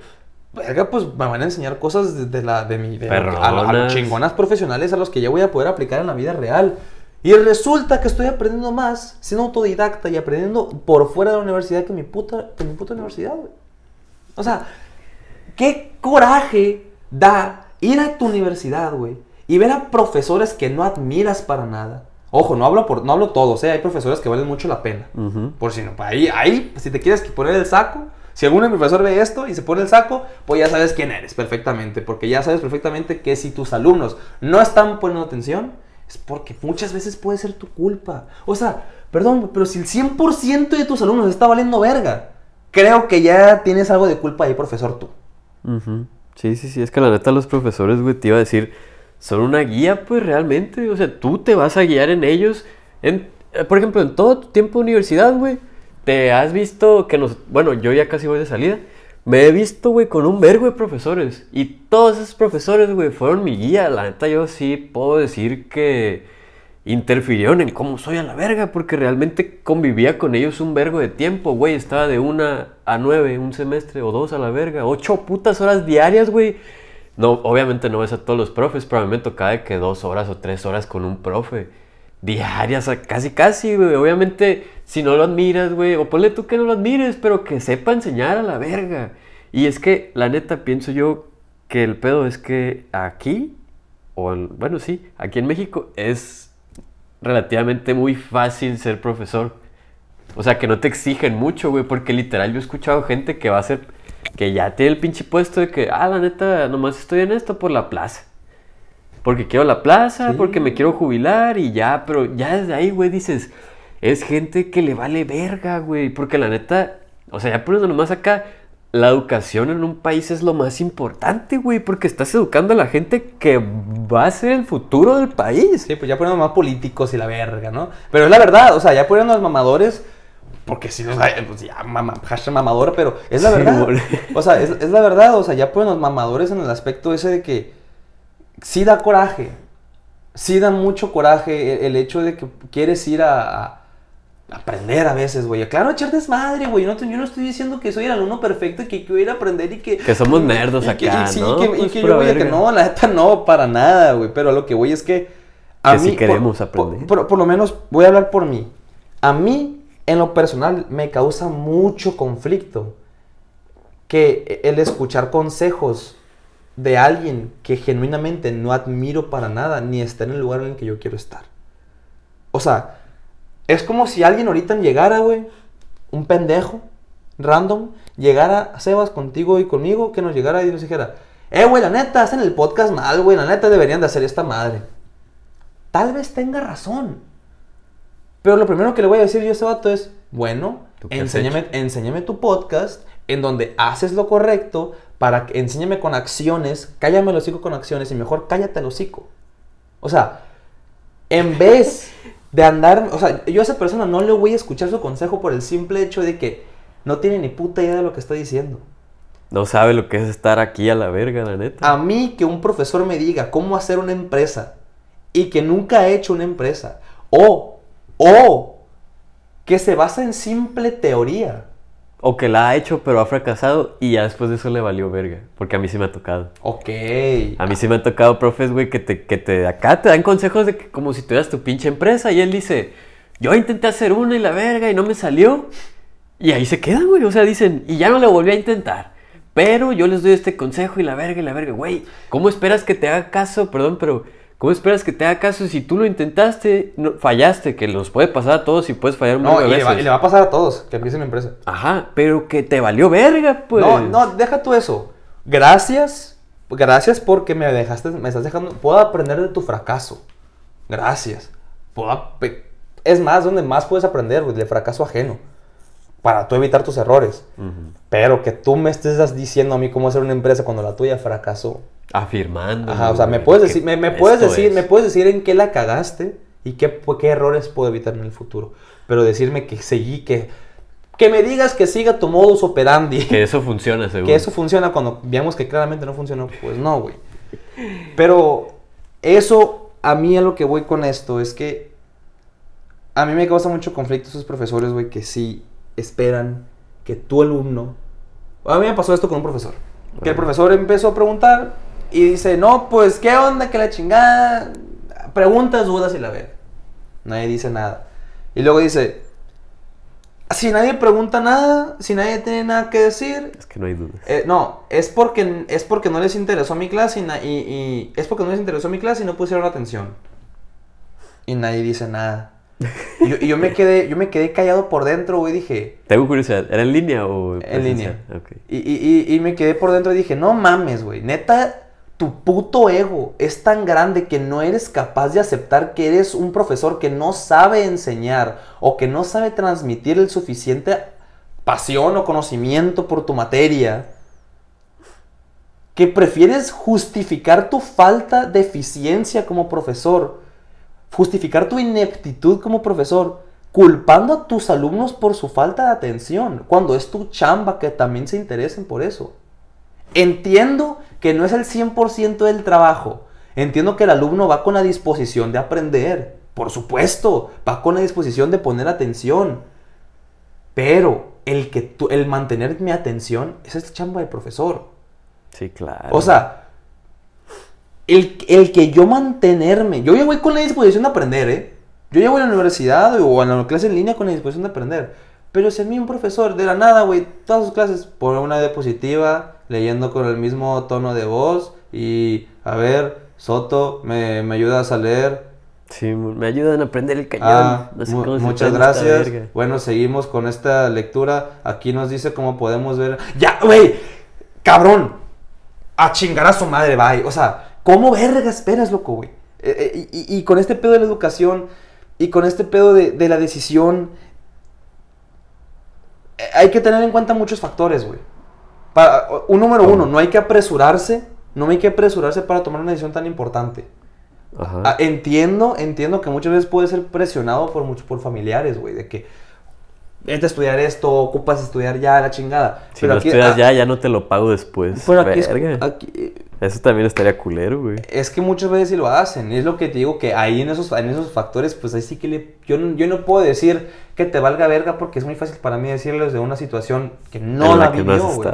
verga, pues me van a enseñar cosas de, la, de mi... De, a, los chingonas profesionales a los que ya voy a poder aplicar en la vida real. Y resulta que estoy aprendiendo más siendo autodidacta y aprendiendo por fuera de la universidad que mi puta, que mi puta universidad, güey. O sea, qué coraje da ir a tu universidad, güey, y ver a profesores que no admiras para nada. Ojo, no hablo por, no hablo todos, ¿eh? hay profesores que valen mucho la pena. Por si no, ahí, ahí, si te quieres poner el saco, si algún profesor ve esto y se pone el saco, pues ya sabes quién eres perfectamente, porque ya sabes perfectamente que si tus alumnos no están poniendo atención, es porque muchas veces puede ser tu culpa. O sea, perdón, pero si el 100% de tus alumnos está valiendo verga, creo que ya tienes algo de culpa ahí, profesor, tú. Sí, sí, sí, es que la neta los profesores, güey, te iba a decir, son una guía, pues realmente, o sea, tú te vas a guiar en ellos, en, eh, por ejemplo, en todo tu tiempo de universidad, güey te has visto que nos... Bueno, yo ya casi voy de salida. Me he visto, güey, con un vergo de profesores. Y todos esos profesores, güey, fueron mi guía. La neta, yo sí puedo decir que interfirieron en cómo soy a la verga. Porque realmente convivía con ellos un vergo de tiempo, güey. Estaba de una a nueve, un semestre o dos a la verga. Ocho putas horas diarias, güey. No, obviamente no ves a todos los profes, pero a mí me tocaba de que dos horas o tres horas con un profe diarias, casi casi, güey. Obviamente, si no lo admiras, güey, o ponle tú que no lo admires, pero que sepa enseñar a la verga. Y es que, la neta, pienso yo que el pedo es que aquí, o bueno, sí, aquí en México es relativamente muy fácil ser profesor. O sea, que no te exigen mucho, güey, porque literal yo he escuchado gente que va a ser, que ya tiene el pinche puesto de que, ah, la neta, nomás estoy en esto por la plaza. Porque quiero la plaza, porque me quiero jubilar y ya, pero ya desde ahí, güey, dices, es gente que le vale verga, güey. Porque la neta, o sea, ya poniéndonos más acá, la educación en un país es lo más importante, güey, porque estás educando a la gente que va a ser el futuro del país. Sí, pues ya poniendo más políticos y la verga, ¿no? Pero es la verdad, o sea, ya poniendo los mamadores, porque si no, pues ya, mama, hashtag mamador, pero es la verdad. O sea, es, es, la verdad, o sea, ya ponen los mamadores en el aspecto ese de que sí da coraje. Sí da mucho coraje el, hecho de que quieres ir a, aprender a veces, güey. Claro, echar desmadre, güey. yo no estoy diciendo que soy el alumno perfecto y que quiero ir a aprender y que... Que somos nerdos acá, sí, ¿no? Que, y pues que yo voy a que no, la neta no, para nada, güey. Pero lo que voy es que... A mí, queremos aprender. Por, por, lo menos voy a hablar por mí. A mí, en lo personal, me causa mucho conflicto que el escuchar consejos de alguien que genuinamente no admiro para nada, ni está en el lugar en el que yo quiero estar. O sea, es como si alguien ahorita llegara, güey, un pendejo, random, llegara a Sebas contigo y conmigo, que nos llegara y nos dijera, eh, güey, la neta, hacen el podcast mal, güey, la neta deberían de hacer esta madre. Tal vez tenga razón. Pero lo primero que le voy a decir yo a ese vato es, bueno, enséñame, enséñame tu podcast en donde haces lo correcto para que enséñame con acciones, cállame el hocico con acciones y mejor cállate el hocico. O sea, en vez *laughs* de andar, o sea, yo a esa persona no le voy a escuchar su consejo por el simple hecho de que no tiene ni puta idea de lo que está diciendo. No sabe lo que es estar aquí a la verga, la neta. A mí que un profesor me diga cómo hacer una empresa y que nunca ha hecho una empresa, o, o, que se basa en simple teoría o que la ha hecho pero ha fracasado y ya después de eso le valió verga. Porque a mí sí me ha tocado. Ok. A mí sí me han tocado profes, güey, que te, que te acá te dan consejos de que como si tuvieras tu pinche empresa y él dice, yo intenté hacer una y la verga y no me salió. Y ahí se quedan, güey. O sea, dicen, y ya no lo volví a intentar. Pero yo les doy este consejo y la verga y la verga. Güey, ¿cómo esperas que te haga caso? Perdón, pero ¿cómo esperas que te haga caso si tú lo intentaste, no, fallaste? Que nos puede pasar a todos y puedes fallar un No, montón y de le, va, veces. y le va a pasar a todos que empiecen la empresa. Ajá, pero que te valió verga, pues. No, no, deja tú eso. Gracias, gracias porque me dejaste, me estás dejando, puedo aprender de tu fracaso. Gracias. Puedo es más, donde más puedes aprender, güey, del fracaso ajeno. Para tú evitar tus errores. Pero que tú me estés diciendo a mí cómo hacer una empresa cuando la tuya fracasó. Afirmando. Ajá, o sea, me puedes decir, me, me puedes decir, es. me puedes decir en qué la cagaste y qué, qué errores puedo evitar en el futuro. Pero decirme que seguí, que, que me digas que siga tu modus operandi. Que eso *laughs* funciona, seguro. Que eso funciona cuando veamos que claramente no funcionó, pues no, güey. Pero eso, a mí a lo que voy con esto es que a mí me causa mucho conflicto esos profesores, güey, que sí esperan que tu alumno... A mí me pasó esto con un profesor. Que el profesor empezó a preguntar y dice, no, pues, ¿qué onda? Que la chingada... Preguntas, dudas y la ve. Nadie dice nada. Y luego dice, si nadie pregunta nada, si nadie tiene nada que decir, Es que no hay dudas. eh, no, es porque, es porque no les interesó mi clase y, na- y- y- es porque no les interesó mi clase y no pusieron atención. Y nadie dice nada. Y yo, y yo me *laughs* quedé, yo me quedé callado por dentro, güey, dije, Tengo curiosidad, ¿era en línea o en línea. y- y- y me quedé por dentro y dije, no mames, güey, neta, tu puto ego es tan grande que no eres capaz de aceptar que eres un profesor que no sabe enseñar o que no sabe transmitir el suficiente pasión o conocimiento por tu materia. Que prefieres justificar tu falta de eficiencia como profesor, justificar tu ineptitud como profesor, culpando a tus alumnos por su falta de atención, cuando es tu chamba que también se interesen por eso. Entiendo que no es el 100% del trabajo. Entiendo que el alumno va con la disposición de aprender. Por supuesto, va con la disposición de poner atención. Pero el, que el mantener mi atención, esa es chamba del profesor. Sí, claro. O sea, el, el que yo mantenerme, yo ya voy con la disposición de aprender, ¿eh? Yo ya voy a la universidad o a la clase en línea con la disposición de aprender. Pero si a mí un profesor de la nada, güey, todas sus clases por una diapositiva, leyendo con el mismo tono de voz y, a ver, Soto, ¿me, me ayudas a leer? Sí, me ayudan a aprender el cañón. Ah, No sé cómo se muchas gracias. Bueno, seguimos con esta lectura. Aquí nos dice cómo podemos ver. ¡Ya, güey! ¡Cabrón! A chingar a su madre, bye. O sea, ¿cómo verga esperas, loco, güey? Eh, eh, y, y con este pedo de la educación y con este pedo de, de la decisión, eh, hay que tener en cuenta muchos factores, güey. Para, un número uno, no hay que apresurarse. No hay que apresurarse para tomar una decisión tan importante. Ajá. Ah, entiendo, entiendo que muchas veces puede ser presionado por muchos por familiares, güey, de que vete a estudiar esto, ocupas estudiar ya la chingada. si no estudias ah, ya, ya no te lo pago después. Pero aquí, es- Verga. aquí- Eso también estaría culero, güey. es que muchas veces sí lo hacen. y Es lo que te digo que ahí en esos, en esos factores, pues ahí sí que le, yo, no- yo no puedo decir que te valga verga porque es muy fácil para mí decirles de una situación que no En la la, que no vivió, has güey.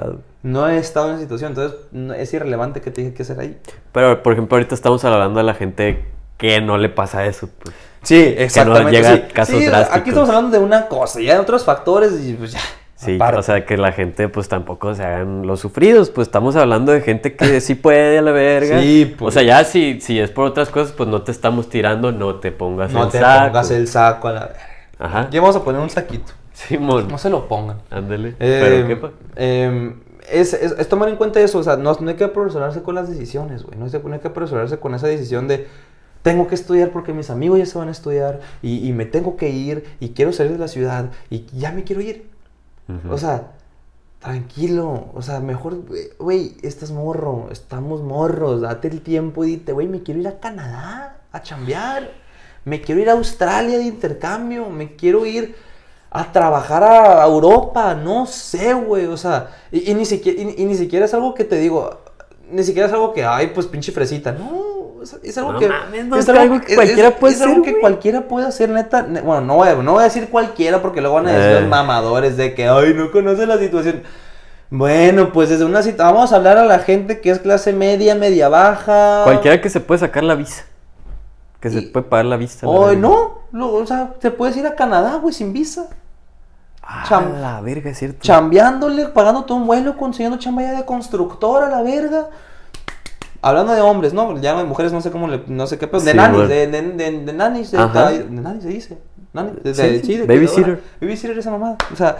No he estado en esa situación, entonces no- es irrelevante que te dije qué hacer ahí. Pero, por ejemplo, ahorita estamos hablando de la gente que no le pasa eso, pues. Sí, exactamente. llega sí. a casos Sí, drásticos. Aquí estamos hablando de una cosa, ya de otros factores y pues ya. Sí, aparte. o sea, que la gente pues tampoco se hagan los sufridos, pues estamos hablando de gente que sí puede a la verga. Sí, pues. O sea, ya si, si es por otras cosas, pues no te estamos tirando, no te pongas no el te saco. pongas el saco a la verga. Ajá. Ya vamos a poner un saquito. Simón, No se lo pongan. ándale. Eh, Pero qué eh, es, es- es tomar en cuenta eso, o sea, no, no hay que apresurarse con las decisiones, güey. No, hay- no hay que apresurarse con esa decisión de tengo que estudiar porque mis amigos ya se van a estudiar y, y me tengo que ir y quiero salir de la ciudad y ya me quiero ir. O sea, tranquilo. O sea, mejor, güey, güey, estás morro, estamos morros, date el tiempo y dite, güey, me quiero ir a Canadá a chambear. Me quiero ir a Australia de intercambio. Me quiero ir a trabajar a Europa. No sé, güey. O sea, y, y ni siquiera, y, y ni siquiera es algo que te digo. Ni siquiera es algo que, ay, pues pinche fresita. No, es, es algo No que. mames, no, es algo que es- cualquiera puede es algo hacer, que cualquiera puede hacer, neta. ne- Bueno, no voy, a, no voy a decir cualquiera porque luego van a decir Eh. los mamadores de que, ay, no conoce la situación. Bueno, pues desde una cita, vamos a hablar a la gente que es clase media, media baja. Cualquiera que se puede sacar la visa. Que se Y- puede pagar la visa. la Hoy verga. no. Lo- o sea, te puedes ir a Canadá, güey, sin visa. Ah, Cham- la verga, es cierto. Chambeándole, pagando todo un vuelo, consiguiendo chamba ya de constructora, la verga. Hablando de hombres, ¿no? Ya de mujeres no sé cómo le, no sé qué, pero de Sí, nanis, de, de, de, de nanis, de, nanis se dice. Nani, de, Sí, sí, babysitter. Babysitter esa mamada. O sea,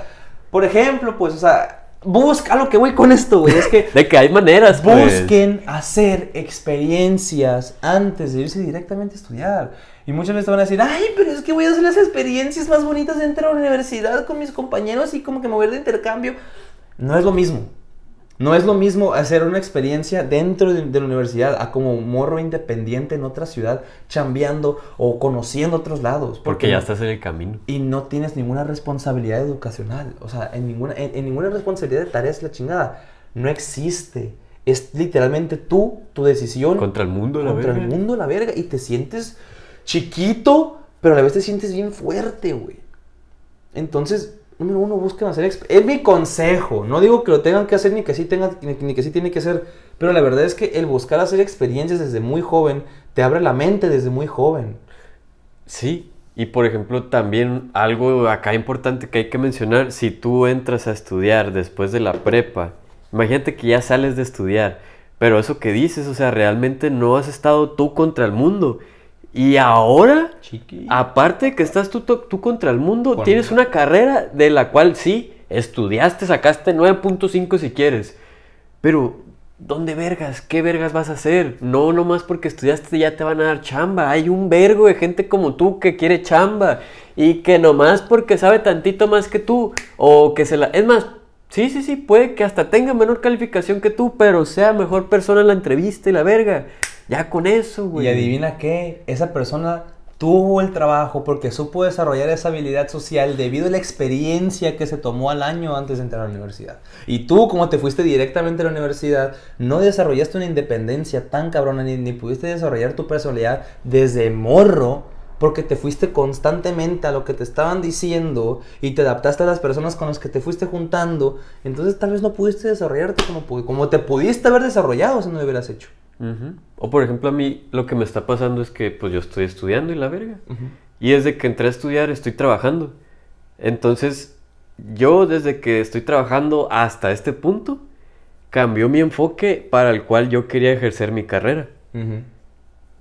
por ejemplo, pues, o sea, busca lo que voy con esto, güey. Es que *laughs* De que hay maneras, pues. Busquen hacer experiencias antes de irse directamente a estudiar. Y muchas veces te van a decir, ay, pero es que voy a hacer las experiencias más bonitas dentro de la universidad con mis compañeros y como que me voy a ir de intercambio. No es lo mismo. No es lo mismo hacer una experiencia dentro de, de la universidad a como morro independiente en otra ciudad, chambeando o conociendo otros lados. Porque ya estás en el camino. y no tienes ninguna responsabilidad educacional. O sea, en ninguna, en, en ninguna responsabilidad de tareas la chingada. No existe. Es literalmente tú, tu decisión. Contra el mundo, la contra verga. el mundo, la verga. Y te sientes chiquito, pero a la vez te sientes bien fuerte, güey. Entonces, número uno, busquen hacer... Es mi consejo. No digo que lo tengan que hacer ni que sí, tengan, ni, ni que sí tiene que ser. Pero la verdad es que el buscar hacer experiencias desde muy joven te abre la mente desde muy joven. Sí, y por ejemplo también algo acá importante que hay que mencionar, si tú entras a estudiar después de la prepa, imagínate que ya sales de estudiar, pero eso que dices, o sea, realmente no has estado tú contra el mundo. Y ahora, Chiqui. aparte que estás tú, tú- contra el mundo, tienes una carrera de la cual sí, estudiaste, sacaste 9.5 si quieres, pero ¿dónde vergas? ¿Qué vergas vas a hacer? No, nomás porque estudiaste ya te van a dar chamba. Hay un vergo de gente como tú que quiere chamba y que nomás porque sabe tantito más que tú o que se la... Es más, sí, sí, sí, puede que hasta tenga menor calificación que tú, pero sea mejor persona en la entrevista y la verga. Ya con eso, güey. Y adivina qué, esa persona tuvo el trabajo porque supo desarrollar esa habilidad social debido a la experiencia que se tomó al año antes de entrar a la universidad. Y tú, como te fuiste directamente a la universidad, no desarrollaste una independencia tan cabrona ni, ni pudiste desarrollar tu personalidad desde morro porque te fuiste constantemente a lo que te estaban diciendo y te adaptaste a las personas con las que te fuiste juntando. Entonces tal vez no pudiste desarrollarte como, como te pudiste haber desarrollado si no lo hubieras hecho. O por ejemplo a mí lo que me está pasando es que pues yo estoy estudiando y la verga. Y desde que entré a estudiar estoy trabajando. Entonces yo desde que estoy trabajando hasta este punto cambió mi enfoque para el cual yo quería ejercer mi carrera.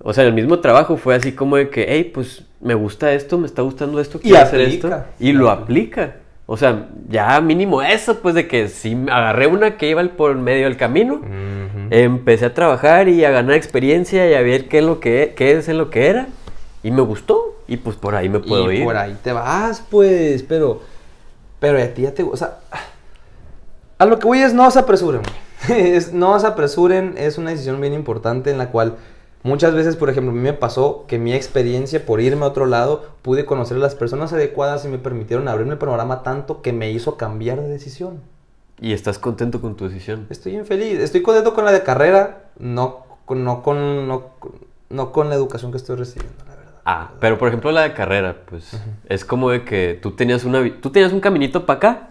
O sea, el mismo trabajo fue así como de que, hey, pues me gusta esto, me está gustando esto, Y quiero hacer esto. Y lo aplica. O sea, ya mínimo eso, pues de que si agarré una que iba por medio del camino, empecé a trabajar y a ganar experiencia y a ver qué es lo que qué es en lo que era. Y me gustó y pues por ahí me puedo y ir. por ahí te vas, pues, pero, pero a ti ya te, o sea, a lo que voy es no se apresuren, *laughs* no se apresuren, es una decisión bien importante en la cual muchas veces, por ejemplo, a mí me pasó que mi experiencia por irme a otro lado, pude conocer a las personas adecuadas y me permitieron abrirme el panorama tanto que me hizo cambiar de decisión. Y estás contento con tu decisión. Estoy infeliz, estoy contento con la de carrera, no con, no con, no, con- no con la educación que estoy recibiendo, la verdad. Ah, pero por ejemplo la de carrera, pues es como de que tú tenías una tú tenías un caminito para acá,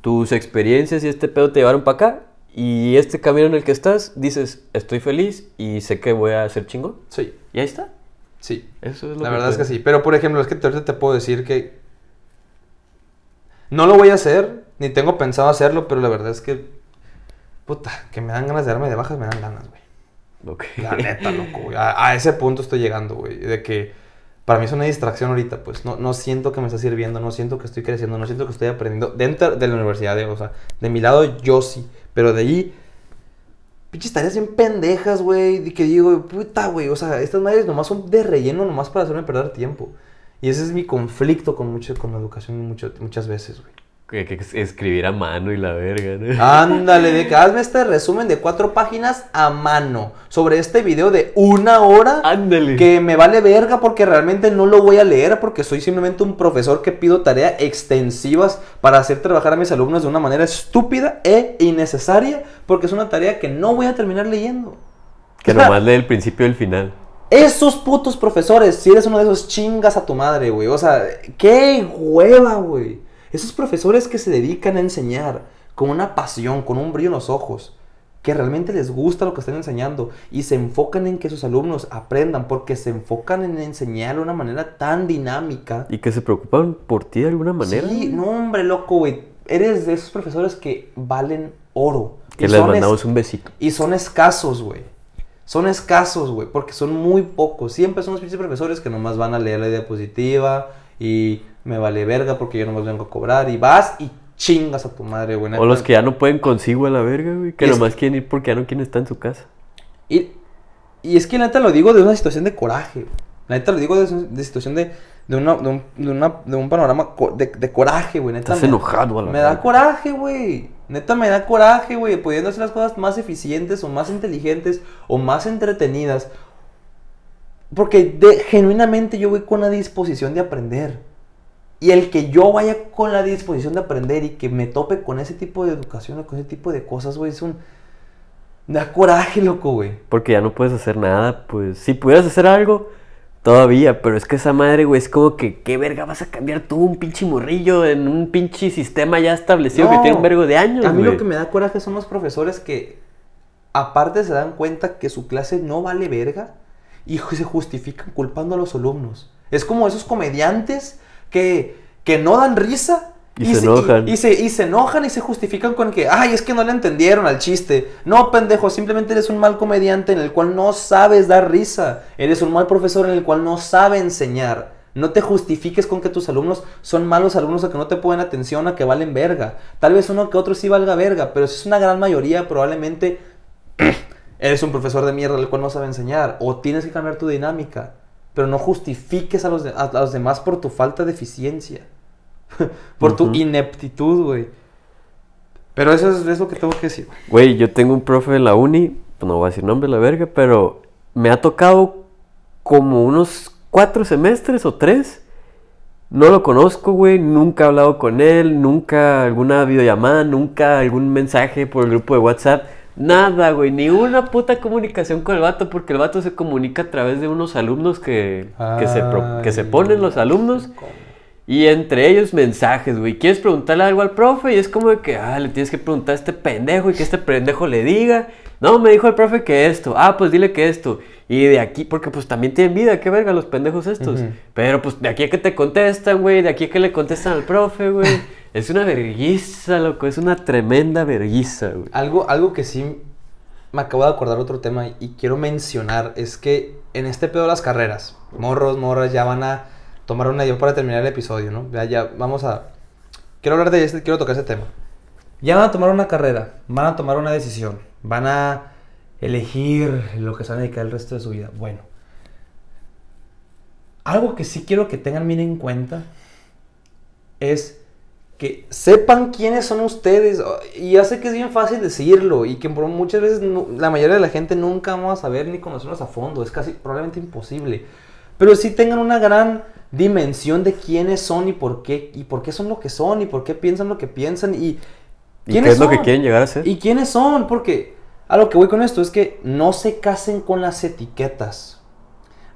tus experiencias y este pedo te llevaron para acá y este camino en el que estás dices, estoy feliz y sé que voy a ser chingón. Sí, Y ahí está. sí. Eso es lo La que verdad es que sí. Pero por ejemplo, es que ahorita te puedo decir que no lo voy a hacer, ni tengo pensado hacerlo, pero la verdad es que, puta, que me dan ganas de darme de bajas, me dan ganas, güey. Ok. La neta, loco, güey. A, a ese punto estoy llegando, güey. De que para mí es una distracción ahorita, pues. No, no siento que me está sirviendo, no siento que estoy creciendo, no siento que estoy aprendiendo. Dentro de la universidad, de, o sea, de mi lado yo sí. Pero de ahí, pinches tareas bien pendejas, güey. Y que digo, puta, güey. O sea, estas madres nomás son de relleno, nomás para hacerme perder tiempo. Y ese es mi conflicto con, mucho, con la educación muchas veces, güey. Que, que es- escribir a mano y la verga, ¿no? *laughs* Ándale, de que hazme este resumen de cuatro páginas a mano sobre este video de una hora Ándale. que me vale verga porque realmente no lo voy a leer porque soy simplemente un profesor que pido tareas extensivas para hacer trabajar a mis alumnos de una manera estúpida e innecesaria porque es una tarea que no voy a terminar leyendo. Que O sea, nomás lee el principio y el final. Esos putos profesores, si eres uno de esos chingas a tu madre, güey. O sea, qué hueva, güey. Esos profesores que se dedican a enseñar con una pasión, con un brillo en los ojos. que realmente les gusta lo que están enseñando y se enfocan en que sus alumnos aprendan porque se enfocan en enseñar de una manera tan dinámica. Y que se preocupan por ti de alguna manera. Sí, no, hombre, loco, güey. Eres de esos profesores que valen oro. Que Y les mandamos un besito. Y son escasos, güey. Son escasos, güey, porque son muy pocos. Siempre son los profesores que nomás van a leer la diapositiva y me vale verga porque yo nomás vengo a cobrar y vas y chingas a tu madre, güey. O los que ya no pueden consigo a la verga, güey. Que Y es- nomás quieren ir porque ya no quieren estar en su casa. Y, y es que neta lo digo de una situación de coraje. La neta lo digo de, de situación de, de, una, de, un, de, una- de un panorama co- de, de coraje, güey. Neta Estás me- enojado a la Me da coraje, güey. Neta me da coraje, güey. Pudiendo hacer las cosas más eficientes o más inteligentes o más entretenidas. Porque de- genuinamente yo voy con la disposición de aprender. Y el que yo vaya con la disposición de aprender y que me tope con ese tipo de educación o con ese tipo de cosas, güey, es un... Me da coraje, loco, güey. Porque ya no puedes hacer nada, pues. Si pudieras hacer algo, todavía. Pero es que esa madre, güey, es como que, ¿qué verga vas a cambiar tú un pinche morrillo en un pinche sistema ya establecido que tiene un vergo de años, A mí lo güey? que me da coraje son los profesores que, aparte, se dan cuenta que su clase no vale verga y se justifican culpando a los alumnos. Es como esos comediantes que, que no dan risa. Y se enojan. Y, se, y se enojan y se justifican con que, ay, es que no le entendieron al chiste. No, pendejo, simplemente eres un mal comediante en el cual no sabes dar risa. Eres un mal profesor en el cual no sabe enseñar. No te justifiques con que tus alumnos son malos alumnos a que no te ponen atención, a que valen verga. Tal vez uno que otro sí valga verga, pero si es una gran mayoría, probablemente *clears throat* eres un profesor de mierda el cual no sabe enseñar. O tienes que cambiar tu dinámica. Pero no justifiques a los, de- a- a los demás por tu falta de eficiencia. *laughs* por tu Ujú. ineptitud, güey. Pero eso es, es lo que tengo que decir. Güey, yo tengo un profe de la uni, pues no voy a decir nombre, la verga, pero me ha tocado como unos cuatro semestres o tres. No lo conozco, güey, nunca he hablado con él, nunca alguna videollamada, nunca algún mensaje por el grupo de WhatsApp. Nada, güey, ni una puta comunicación con el vato, porque el vato se comunica a través de unos alumnos que, que, se, pro- que se ponen los alumnos. Y entre ellos mensajes, güey. Quieres preguntarle algo al profe y es como de que, ah, le tienes que preguntar a este pendejo y que este pendejo le diga. No, me dijo el profe que esto. Ah, pues dile que esto. Y de aquí, porque pues también tienen vida, qué verga los pendejos estos. Pero pues de aquí a que te contestan, güey, de aquí a que le contestan al profe, güey. *laughs* es una verguiza, loco, es una tremenda verguiza, güey. Algo, algo que sí me acabo de acordar otro tema y quiero mencionar es que en este pedo de las carreras, morros, morras ya van a tomar una yo para terminar el episodio, ¿no? Ya, ya vamos a quiero hablar de este, quiero tocar ese tema. Ya van a tomar una carrera, van a tomar una decisión, van a elegir lo que se van a dedicar el resto de su vida. Bueno, algo que sí quiero que tengan bien en cuenta es que sepan quiénes son ustedes. Y ya sé que es bien fácil decirlo y que muchas veces la mayoría de la gente nunca vamos a saber ni conocernos a fondo. Es casi probablemente imposible. Pero sí tengan una gran dimensión de quiénes son y por qué, y por qué son lo que son y por qué piensan lo que piensan y... ¿Y qué es lo que quieren llegar a ser? ¿Y quiénes son? Porque a lo que voy con esto es que no se casen con las etiquetas.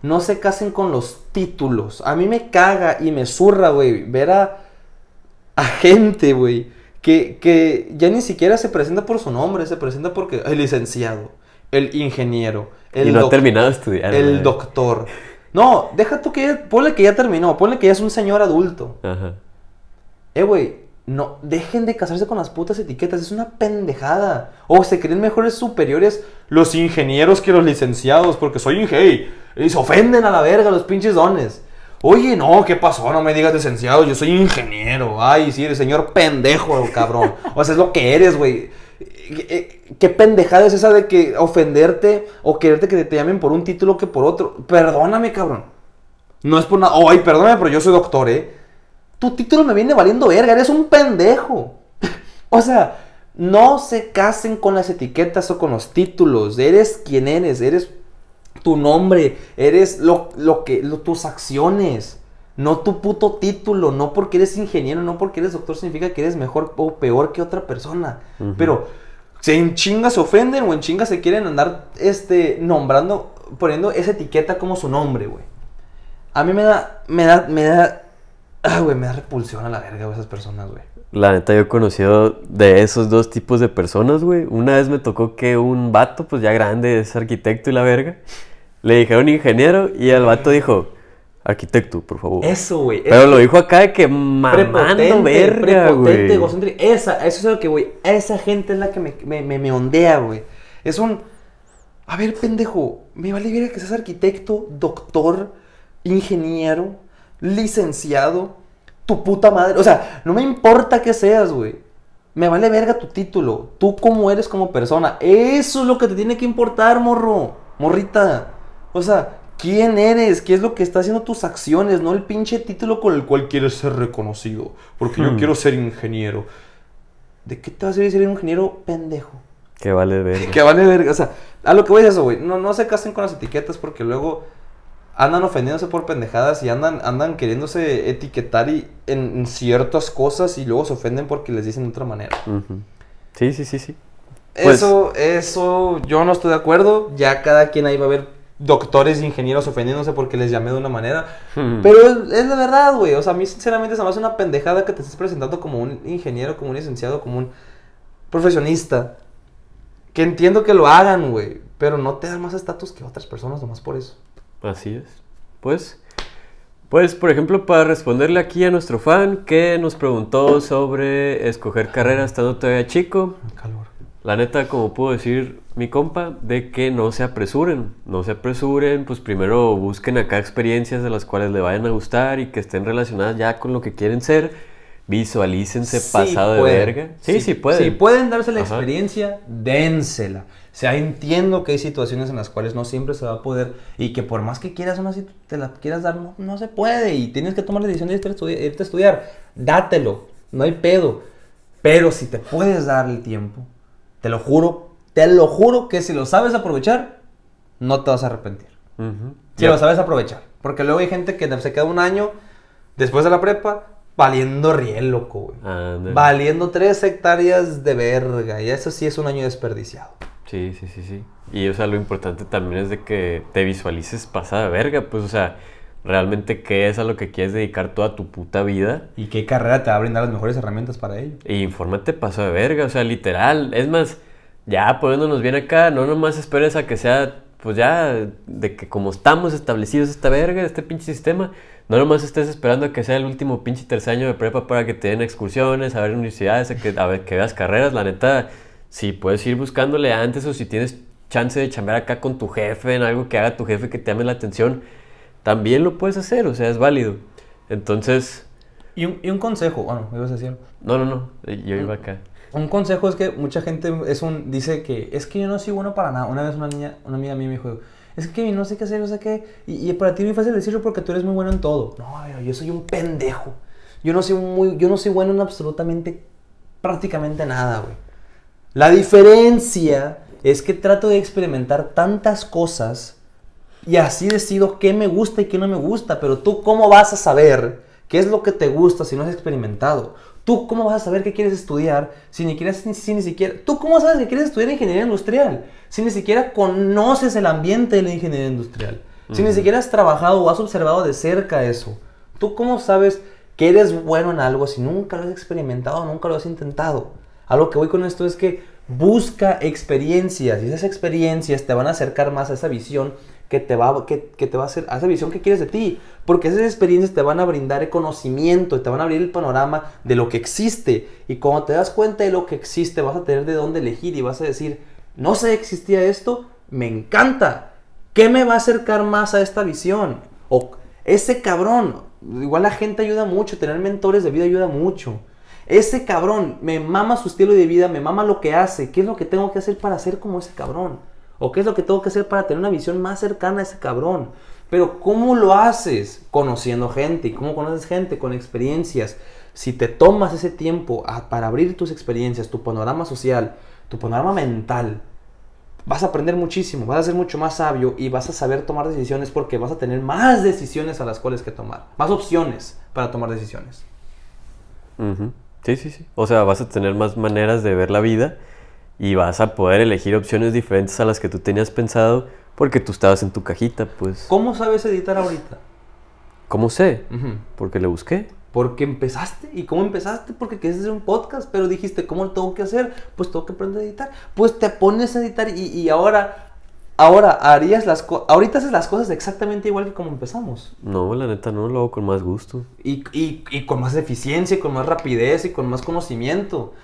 No se casen con los títulos. A mí me caga y me zurra, güey, ver a, a gente, güey, que, que ya ni siquiera se presenta por su nombre, se presenta porque el licenciado, el ingeniero, el y no ha terminado de estudiar. el doctor. No, deja tú que ya, ponle que ya terminó, ponle que ya es un señor adulto. Ajá. Eh, güey, no, dejen de casarse con las putas etiquetas, es una pendejada. O se creen mejores superiores los ingenieros que los licenciados, porque soy ingeniero. Y se ofenden a la verga los pinches dones. Oye, no, ¿qué pasó? No me digas licenciado, yo soy ingeniero. Ay, sí, eres señor pendejo, cabrón. O sea, es lo que eres, güey. Eh, ¿Qué pendejada es esa de que ofenderte o quererte que te llamen por un título que por otro? Perdóname, cabrón. No es por nada. Ay, perdóname, pero yo soy doctor, ¿eh? Tu título me viene valiendo verga, eres un pendejo. *laughs* o sea, no se casen con las etiquetas o con los títulos. Eres quien eres, eres tu nombre, eres lo, lo que, lo- tus acciones. No tu puto título, no porque eres ingeniero, no porque eres doctor significa que eres mejor o peor que otra persona. Pero se en chinga se ofenden o en chinga se quieren andar este, nombrando, poniendo esa etiqueta como su nombre, güey. A mí me da, me da, me da, ah, güey, me da repulsión a la verga, güey, esas personas, güey. La neta, yo he conocido de esos dos tipos de personas, güey. Una vez me tocó que un vato, pues ya grande, es arquitecto y la verga, le dijeron ingeniero y el vato dijo, arquitecto, por favor. Eso, güey. Pero lo dijo acá de que mamando verga, prepotente, egocéntrico. Esa, eso es lo que, güey. Esa gente es la que me, me, me, me ondea, güey. Es un. A ver, pendejo. Me vale ver que seas arquitecto, doctor, ingeniero, licenciado, tu puta madre. O sea, no me importa que seas, güey. Me vale verga tu título. Tú cómo eres como persona. Eso es lo que te tiene que importar, morro. Morrita. O sea, ¿quién eres? ¿Qué es lo que está haciendo tus acciones? No el pinche título con el cual quieres ser reconocido. Porque yo Hmm. quiero ser ingeniero. ¿De qué te va a servir ser ingeniero, pendejo? Que vale verga. Que vale verga. O sea, a lo que voy es eso, güey. No, no se casen con las etiquetas porque luego andan ofendiéndose por pendejadas y andan, andan queriéndose etiquetar y, en, en ciertas cosas y luego se ofenden porque les dicen de otra manera. Sí, sí, sí, sí. Pues- Eso, eso, yo no estoy de acuerdo. Ya cada quien ahí va a ver doctores e ingenieros ofendiéndose porque les llamé de una manera. Hmm. Pero es, es la verdad, güey. O sea, a mí sinceramente se me hace una pendejada que te estés presentando como un ingeniero, como un licenciado, como un profesionista. Que entiendo que lo hagan, güey. Pero no te dan más estatus que otras personas nomás por eso. Así es. Pues, pues, por ejemplo, para responderle aquí a nuestro fan que nos preguntó sobre escoger carrera estando todavía chico, Calor. La neta, como puedo decir mi compa, de que no se apresuren, no se apresuren, pues primero busquen acá experiencias de las cuales le vayan a gustar y que estén relacionadas ya con lo que quieren ser, visualícense pasado de verga. Sí, sí, pueden. Si pueden darse la Ajá. experiencia, dénsela. O sea, entiendo que hay situaciones en las cuales no siempre se va a poder y que por más que quieras una te la quieras dar, no, no se puede y tienes que tomar la decisión de irte a, estudi- irte a estudiar. Dátelo, no hay pedo. Pero si te puedes dar el tiempo, te lo juro, te lo juro que si lo sabes aprovechar, no te vas a arrepentir. Si lo sabes aprovechar. Porque luego hay gente que se queda un año después de la prepa valiendo riel, loco, güey. Ándale. Valiendo tres hectáreas de verga. Y eso sí es un año desperdiciado. Sí, sí, sí, sí. Y o sea, lo importante también es de que te visualices pasada verga, pues o sea, realmente qué es a lo que quieres dedicar toda tu puta vida. ¿Y qué carrera te va a brindar las mejores herramientas para ello? E infórmate paso de verga, o sea, literal. Es más, ya poniéndonos bien acá, no nomás esperes a que sea, pues ya, de que como estamos establecidos esta verga, este pinche sistema, no nomás estés esperando a que sea el último pinche tercer año de prepa para que te den excursiones, a ver universidades, a que, a ver, que veas carreras, la neta, si puedes ir buscándole antes o si tienes chance de chambear acá con tu jefe, en algo que haga tu jefe que te llame la atención, también lo puedes hacer, o sea, es válido. Entonces, Y un, y un consejo, bueno, ibas a decir no, no, no, yo iba acá. Un consejo es que mucha gente es un, dice que es que yo no soy bueno para nada. Una vez una niña, una amiga mía me dijo, es que no sé qué hacer, no sé qué. Y, y para ti es muy fácil decirlo porque tú eres muy bueno en todo. No, yo soy un pendejo. Yo no soy muy, yo no soy bueno en absolutamente, prácticamente nada, güey. La diferencia es que trato de experimentar tantas cosas y así decido qué me gusta y qué no me gusta. Pero tú, ¿cómo vas a saber qué es lo que te gusta si no has experimentado? ¿Tú cómo vas a saber qué quieres estudiar si ni, quieres, si ni siquiera... ¿Tú cómo sabes que quieres estudiar ingeniería industrial si ni siquiera conoces el ambiente de la ingeniería industrial? Si ni siquiera has trabajado o has observado de cerca eso. ¿Tú cómo sabes que eres bueno en algo si nunca lo has experimentado, nunca lo has intentado? A lo que voy con esto es que busca experiencias y esas experiencias te van a acercar más a esa visión que te va, que, que te va a hacer, a esa visión que quieres de ti. Porque esas experiencias te van a brindar el conocimiento, te van a abrir el panorama de lo que existe. Y cuando te das cuenta de lo que existe, vas a tener de dónde elegir y vas a decir, no sé existía esto, me encanta. ¿Qué me va a acercar más a esta visión? O ese cabrón, igual la gente ayuda mucho, tener mentores de vida ayuda mucho. Ese cabrón me mama su estilo de vida, me mama lo que hace. ¿Qué es lo que tengo que hacer para ser como ese cabrón? ¿O qué es lo que tengo que hacer para tener una visión más cercana a ese cabrón? Pero ¿cómo lo haces? Conociendo gente. ¿Y cómo conoces gente? Con experiencias. Si te tomas ese tiempo a- para abrir tus experiencias, tu panorama social, tu panorama mental, vas a aprender muchísimo, vas a ser mucho más sabio y vas a saber tomar decisiones porque vas a tener más decisiones a las cuales que tomar, más opciones para tomar decisiones. Ujú. Sí, sí, sí. O sea, vas a tener más maneras de ver la vida y vas a poder elegir opciones diferentes a las que tú tenías pensado porque tú estabas en tu cajita, pues. ¿Cómo sabes editar ahorita? ¿Cómo sé? Porque le busqué. Porque empezaste. ¿Y cómo empezaste? Porque querías hacer un podcast, pero dijiste, ¿cómo lo tengo que hacer? Pues tengo que aprender a editar. Pues te pones a editar y, y ahora, ahora harías las cosas, ahorita haces las cosas exactamente igual que como empezamos. No, la neta no, lo hago con más gusto. Y, y, y con más eficiencia, y con más rapidez, y con más conocimiento.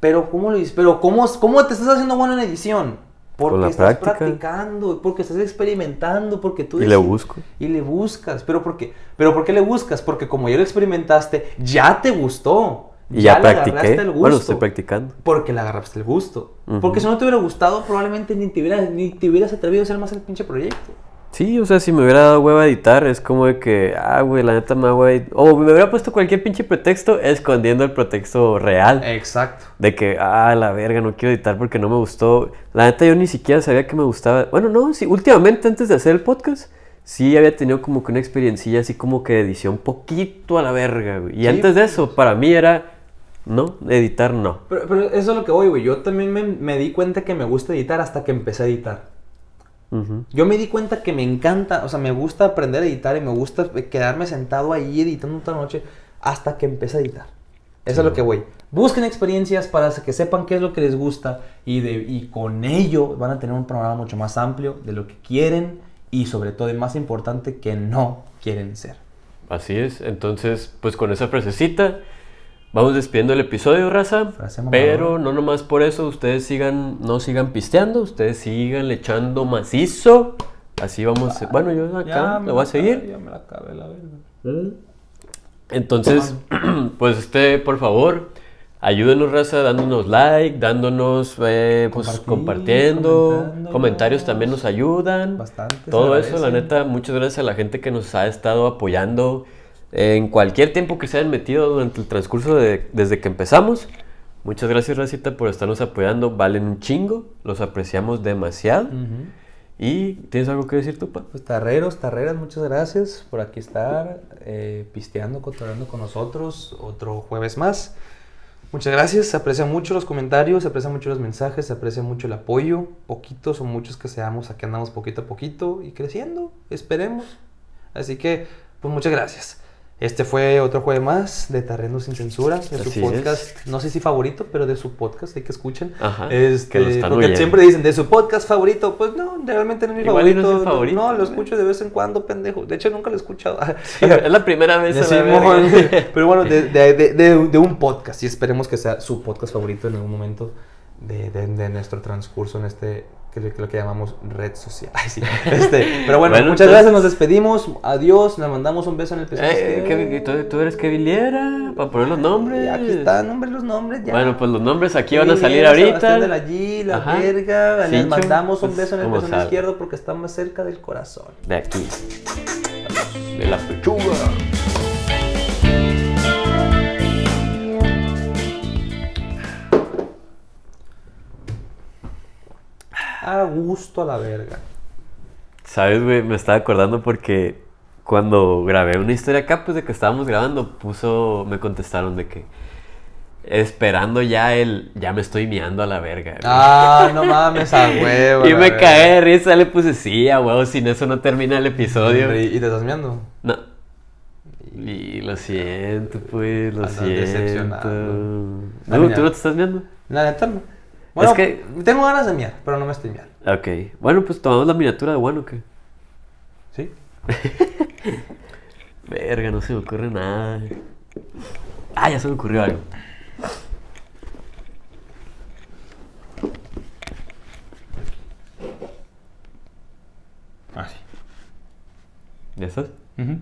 Pero, ¿cómo lo dices? Pero, ¿cómo, ¿cómo te estás haciendo bueno en edición? Porque Con la estás práctica. practicando, porque estás experimentando, porque tú... Y le busco. Y le buscas. ¿Pero por qué? ¿Pero por qué le buscas? Porque como ya lo experimentaste, ya te gustó. Y ya, le agarraste practiqué. el gusto. Bueno, estoy practicando. Porque le agarraste el gusto. Porque si no te hubiera gustado, probablemente ni te, hubieras, ni te hubieras atrevido a hacer más el pinche proyecto. Sí, o sea, si me hubiera dado hueva a editar, es como de que, ah, güey, la neta me da hueva O me hubiera puesto cualquier pinche pretexto escondiendo el pretexto real. Exacto. De que, ah, la verga, no quiero editar porque no me gustó. La neta, yo ni siquiera sabía que me gustaba. Bueno, no, sí, últimamente antes de hacer el podcast, sí había tenido como que una experiencia así como que de edición poquito a la verga, güey. Y Sí, antes de eso, para mí era, no, editar no. Pero, pero eso es lo que voy, güey. Yo también me, me di cuenta que me gusta editar hasta que empecé a editar. Yo me di cuenta que me encanta, o sea, me gusta aprender a editar y me gusta quedarme sentado ahí editando toda la noche hasta que empecé a editar. Eso es lo que voy. Busquen experiencias para que sepan qué es lo que les gusta y, de, y con ello van a tener un panorama mucho más amplio de lo que quieren y sobre todo, y más importante, que no quieren ser. Así es, entonces, pues con esa frasecita, vamos despidiendo el episodio, raza. Pero no nomás por eso, ustedes sigan, no sigan pisteando, ustedes sigan le echando macizo. Así vamos, bueno, yo acá me lo voy a seguir. Ya me la acabé, la verga. Entonces, *clears throat* pues este, por favor, ayúdenos, raza, dándonos like, dándonos, eh, pues compartiendo. Comentarios también nos ayudan. Bastante, Todo eso, la neta, muchas gracias a la gente que nos ha estado apoyando en cualquier tiempo que se hayan metido durante el transcurso de, desde que empezamos. Muchas gracias, Racita, por estarnos apoyando. Valen un chingo, los apreciamos demasiado. Ujú. ¿Y tienes algo que decir tú, pa? Pues tarreros, tarreras, muchas gracias por aquí estar, eh, pisteando, cotorreando con nosotros otro jueves más. Muchas gracias, se aprecian mucho los comentarios, se aprecian mucho los mensajes, se aprecia mucho el apoyo. Poquitos o muchos que seamos, aquí andamos poquito a poquito y creciendo, esperemos. Así que, pues muchas gracias. Este fue otro jueves más de Tarrendo sin Censura, de su Así podcast, no sé si favorito, pero de su podcast, hay que escuchen. Ajá, Este, que lo están porque siempre dicen de su podcast favorito, pues no, realmente no es mi favorito. no es favorito, No, lo escucho de vez en cuando, pendejo. De hecho, nunca lo he escuchado. *laughs* es la primera vez. De a la Simón. verga. *laughs* Pero bueno, *laughs* de, de- de- de- un podcast. Y esperemos que sea su podcast favorito en algún momento de nuestro transcurso en este, que es lo que llamamos red social. *laughs* Ay, sí. Este, pero bueno, Bueno, muchas entonces- gracias, nos despedimos. Adiós, le mandamos un beso en el pecho. Eh, ¿tú, tú eres Kevin Liera, para poner los nombres. Aquí están, hombre, los nombres ya. Bueno, pues los nombres aquí van a salir Liera, ahorita. De la G, la Ajá. verga. Les mandamos un pues, beso en el pezón izquierdo porque está más cerca del corazón. De aquí. De la pechuga. A gusto a la verga. ¿Sabes, güey? Me estaba acordando porque cuando grabé una historia acá, pues de que estábamos grabando, puso, me contestaron de que esperando ya el, ya me estoy miando a la verga. güey. Ah, no *laughs* mames, a huevo. y me cagué de risa, le puse sí, a huevo, sin eso no termina el episodio. ¿Y, y te estás meando? No. Y lo siento, pues, lo siento. ¿Tú, Ah. ¿Tú no te estás viendo? La neta no. Bueno, Es que- tengo ganas de miar, pero no me estoy miando. Ok. Bueno, pues tomamos la miniatura de bueno, ¿qué? ¿Sí? *laughs* Verga, no se me ocurre nada. Ah, ya se me ocurrió algo. Ah, sí. ¿Ya estás? Ujú.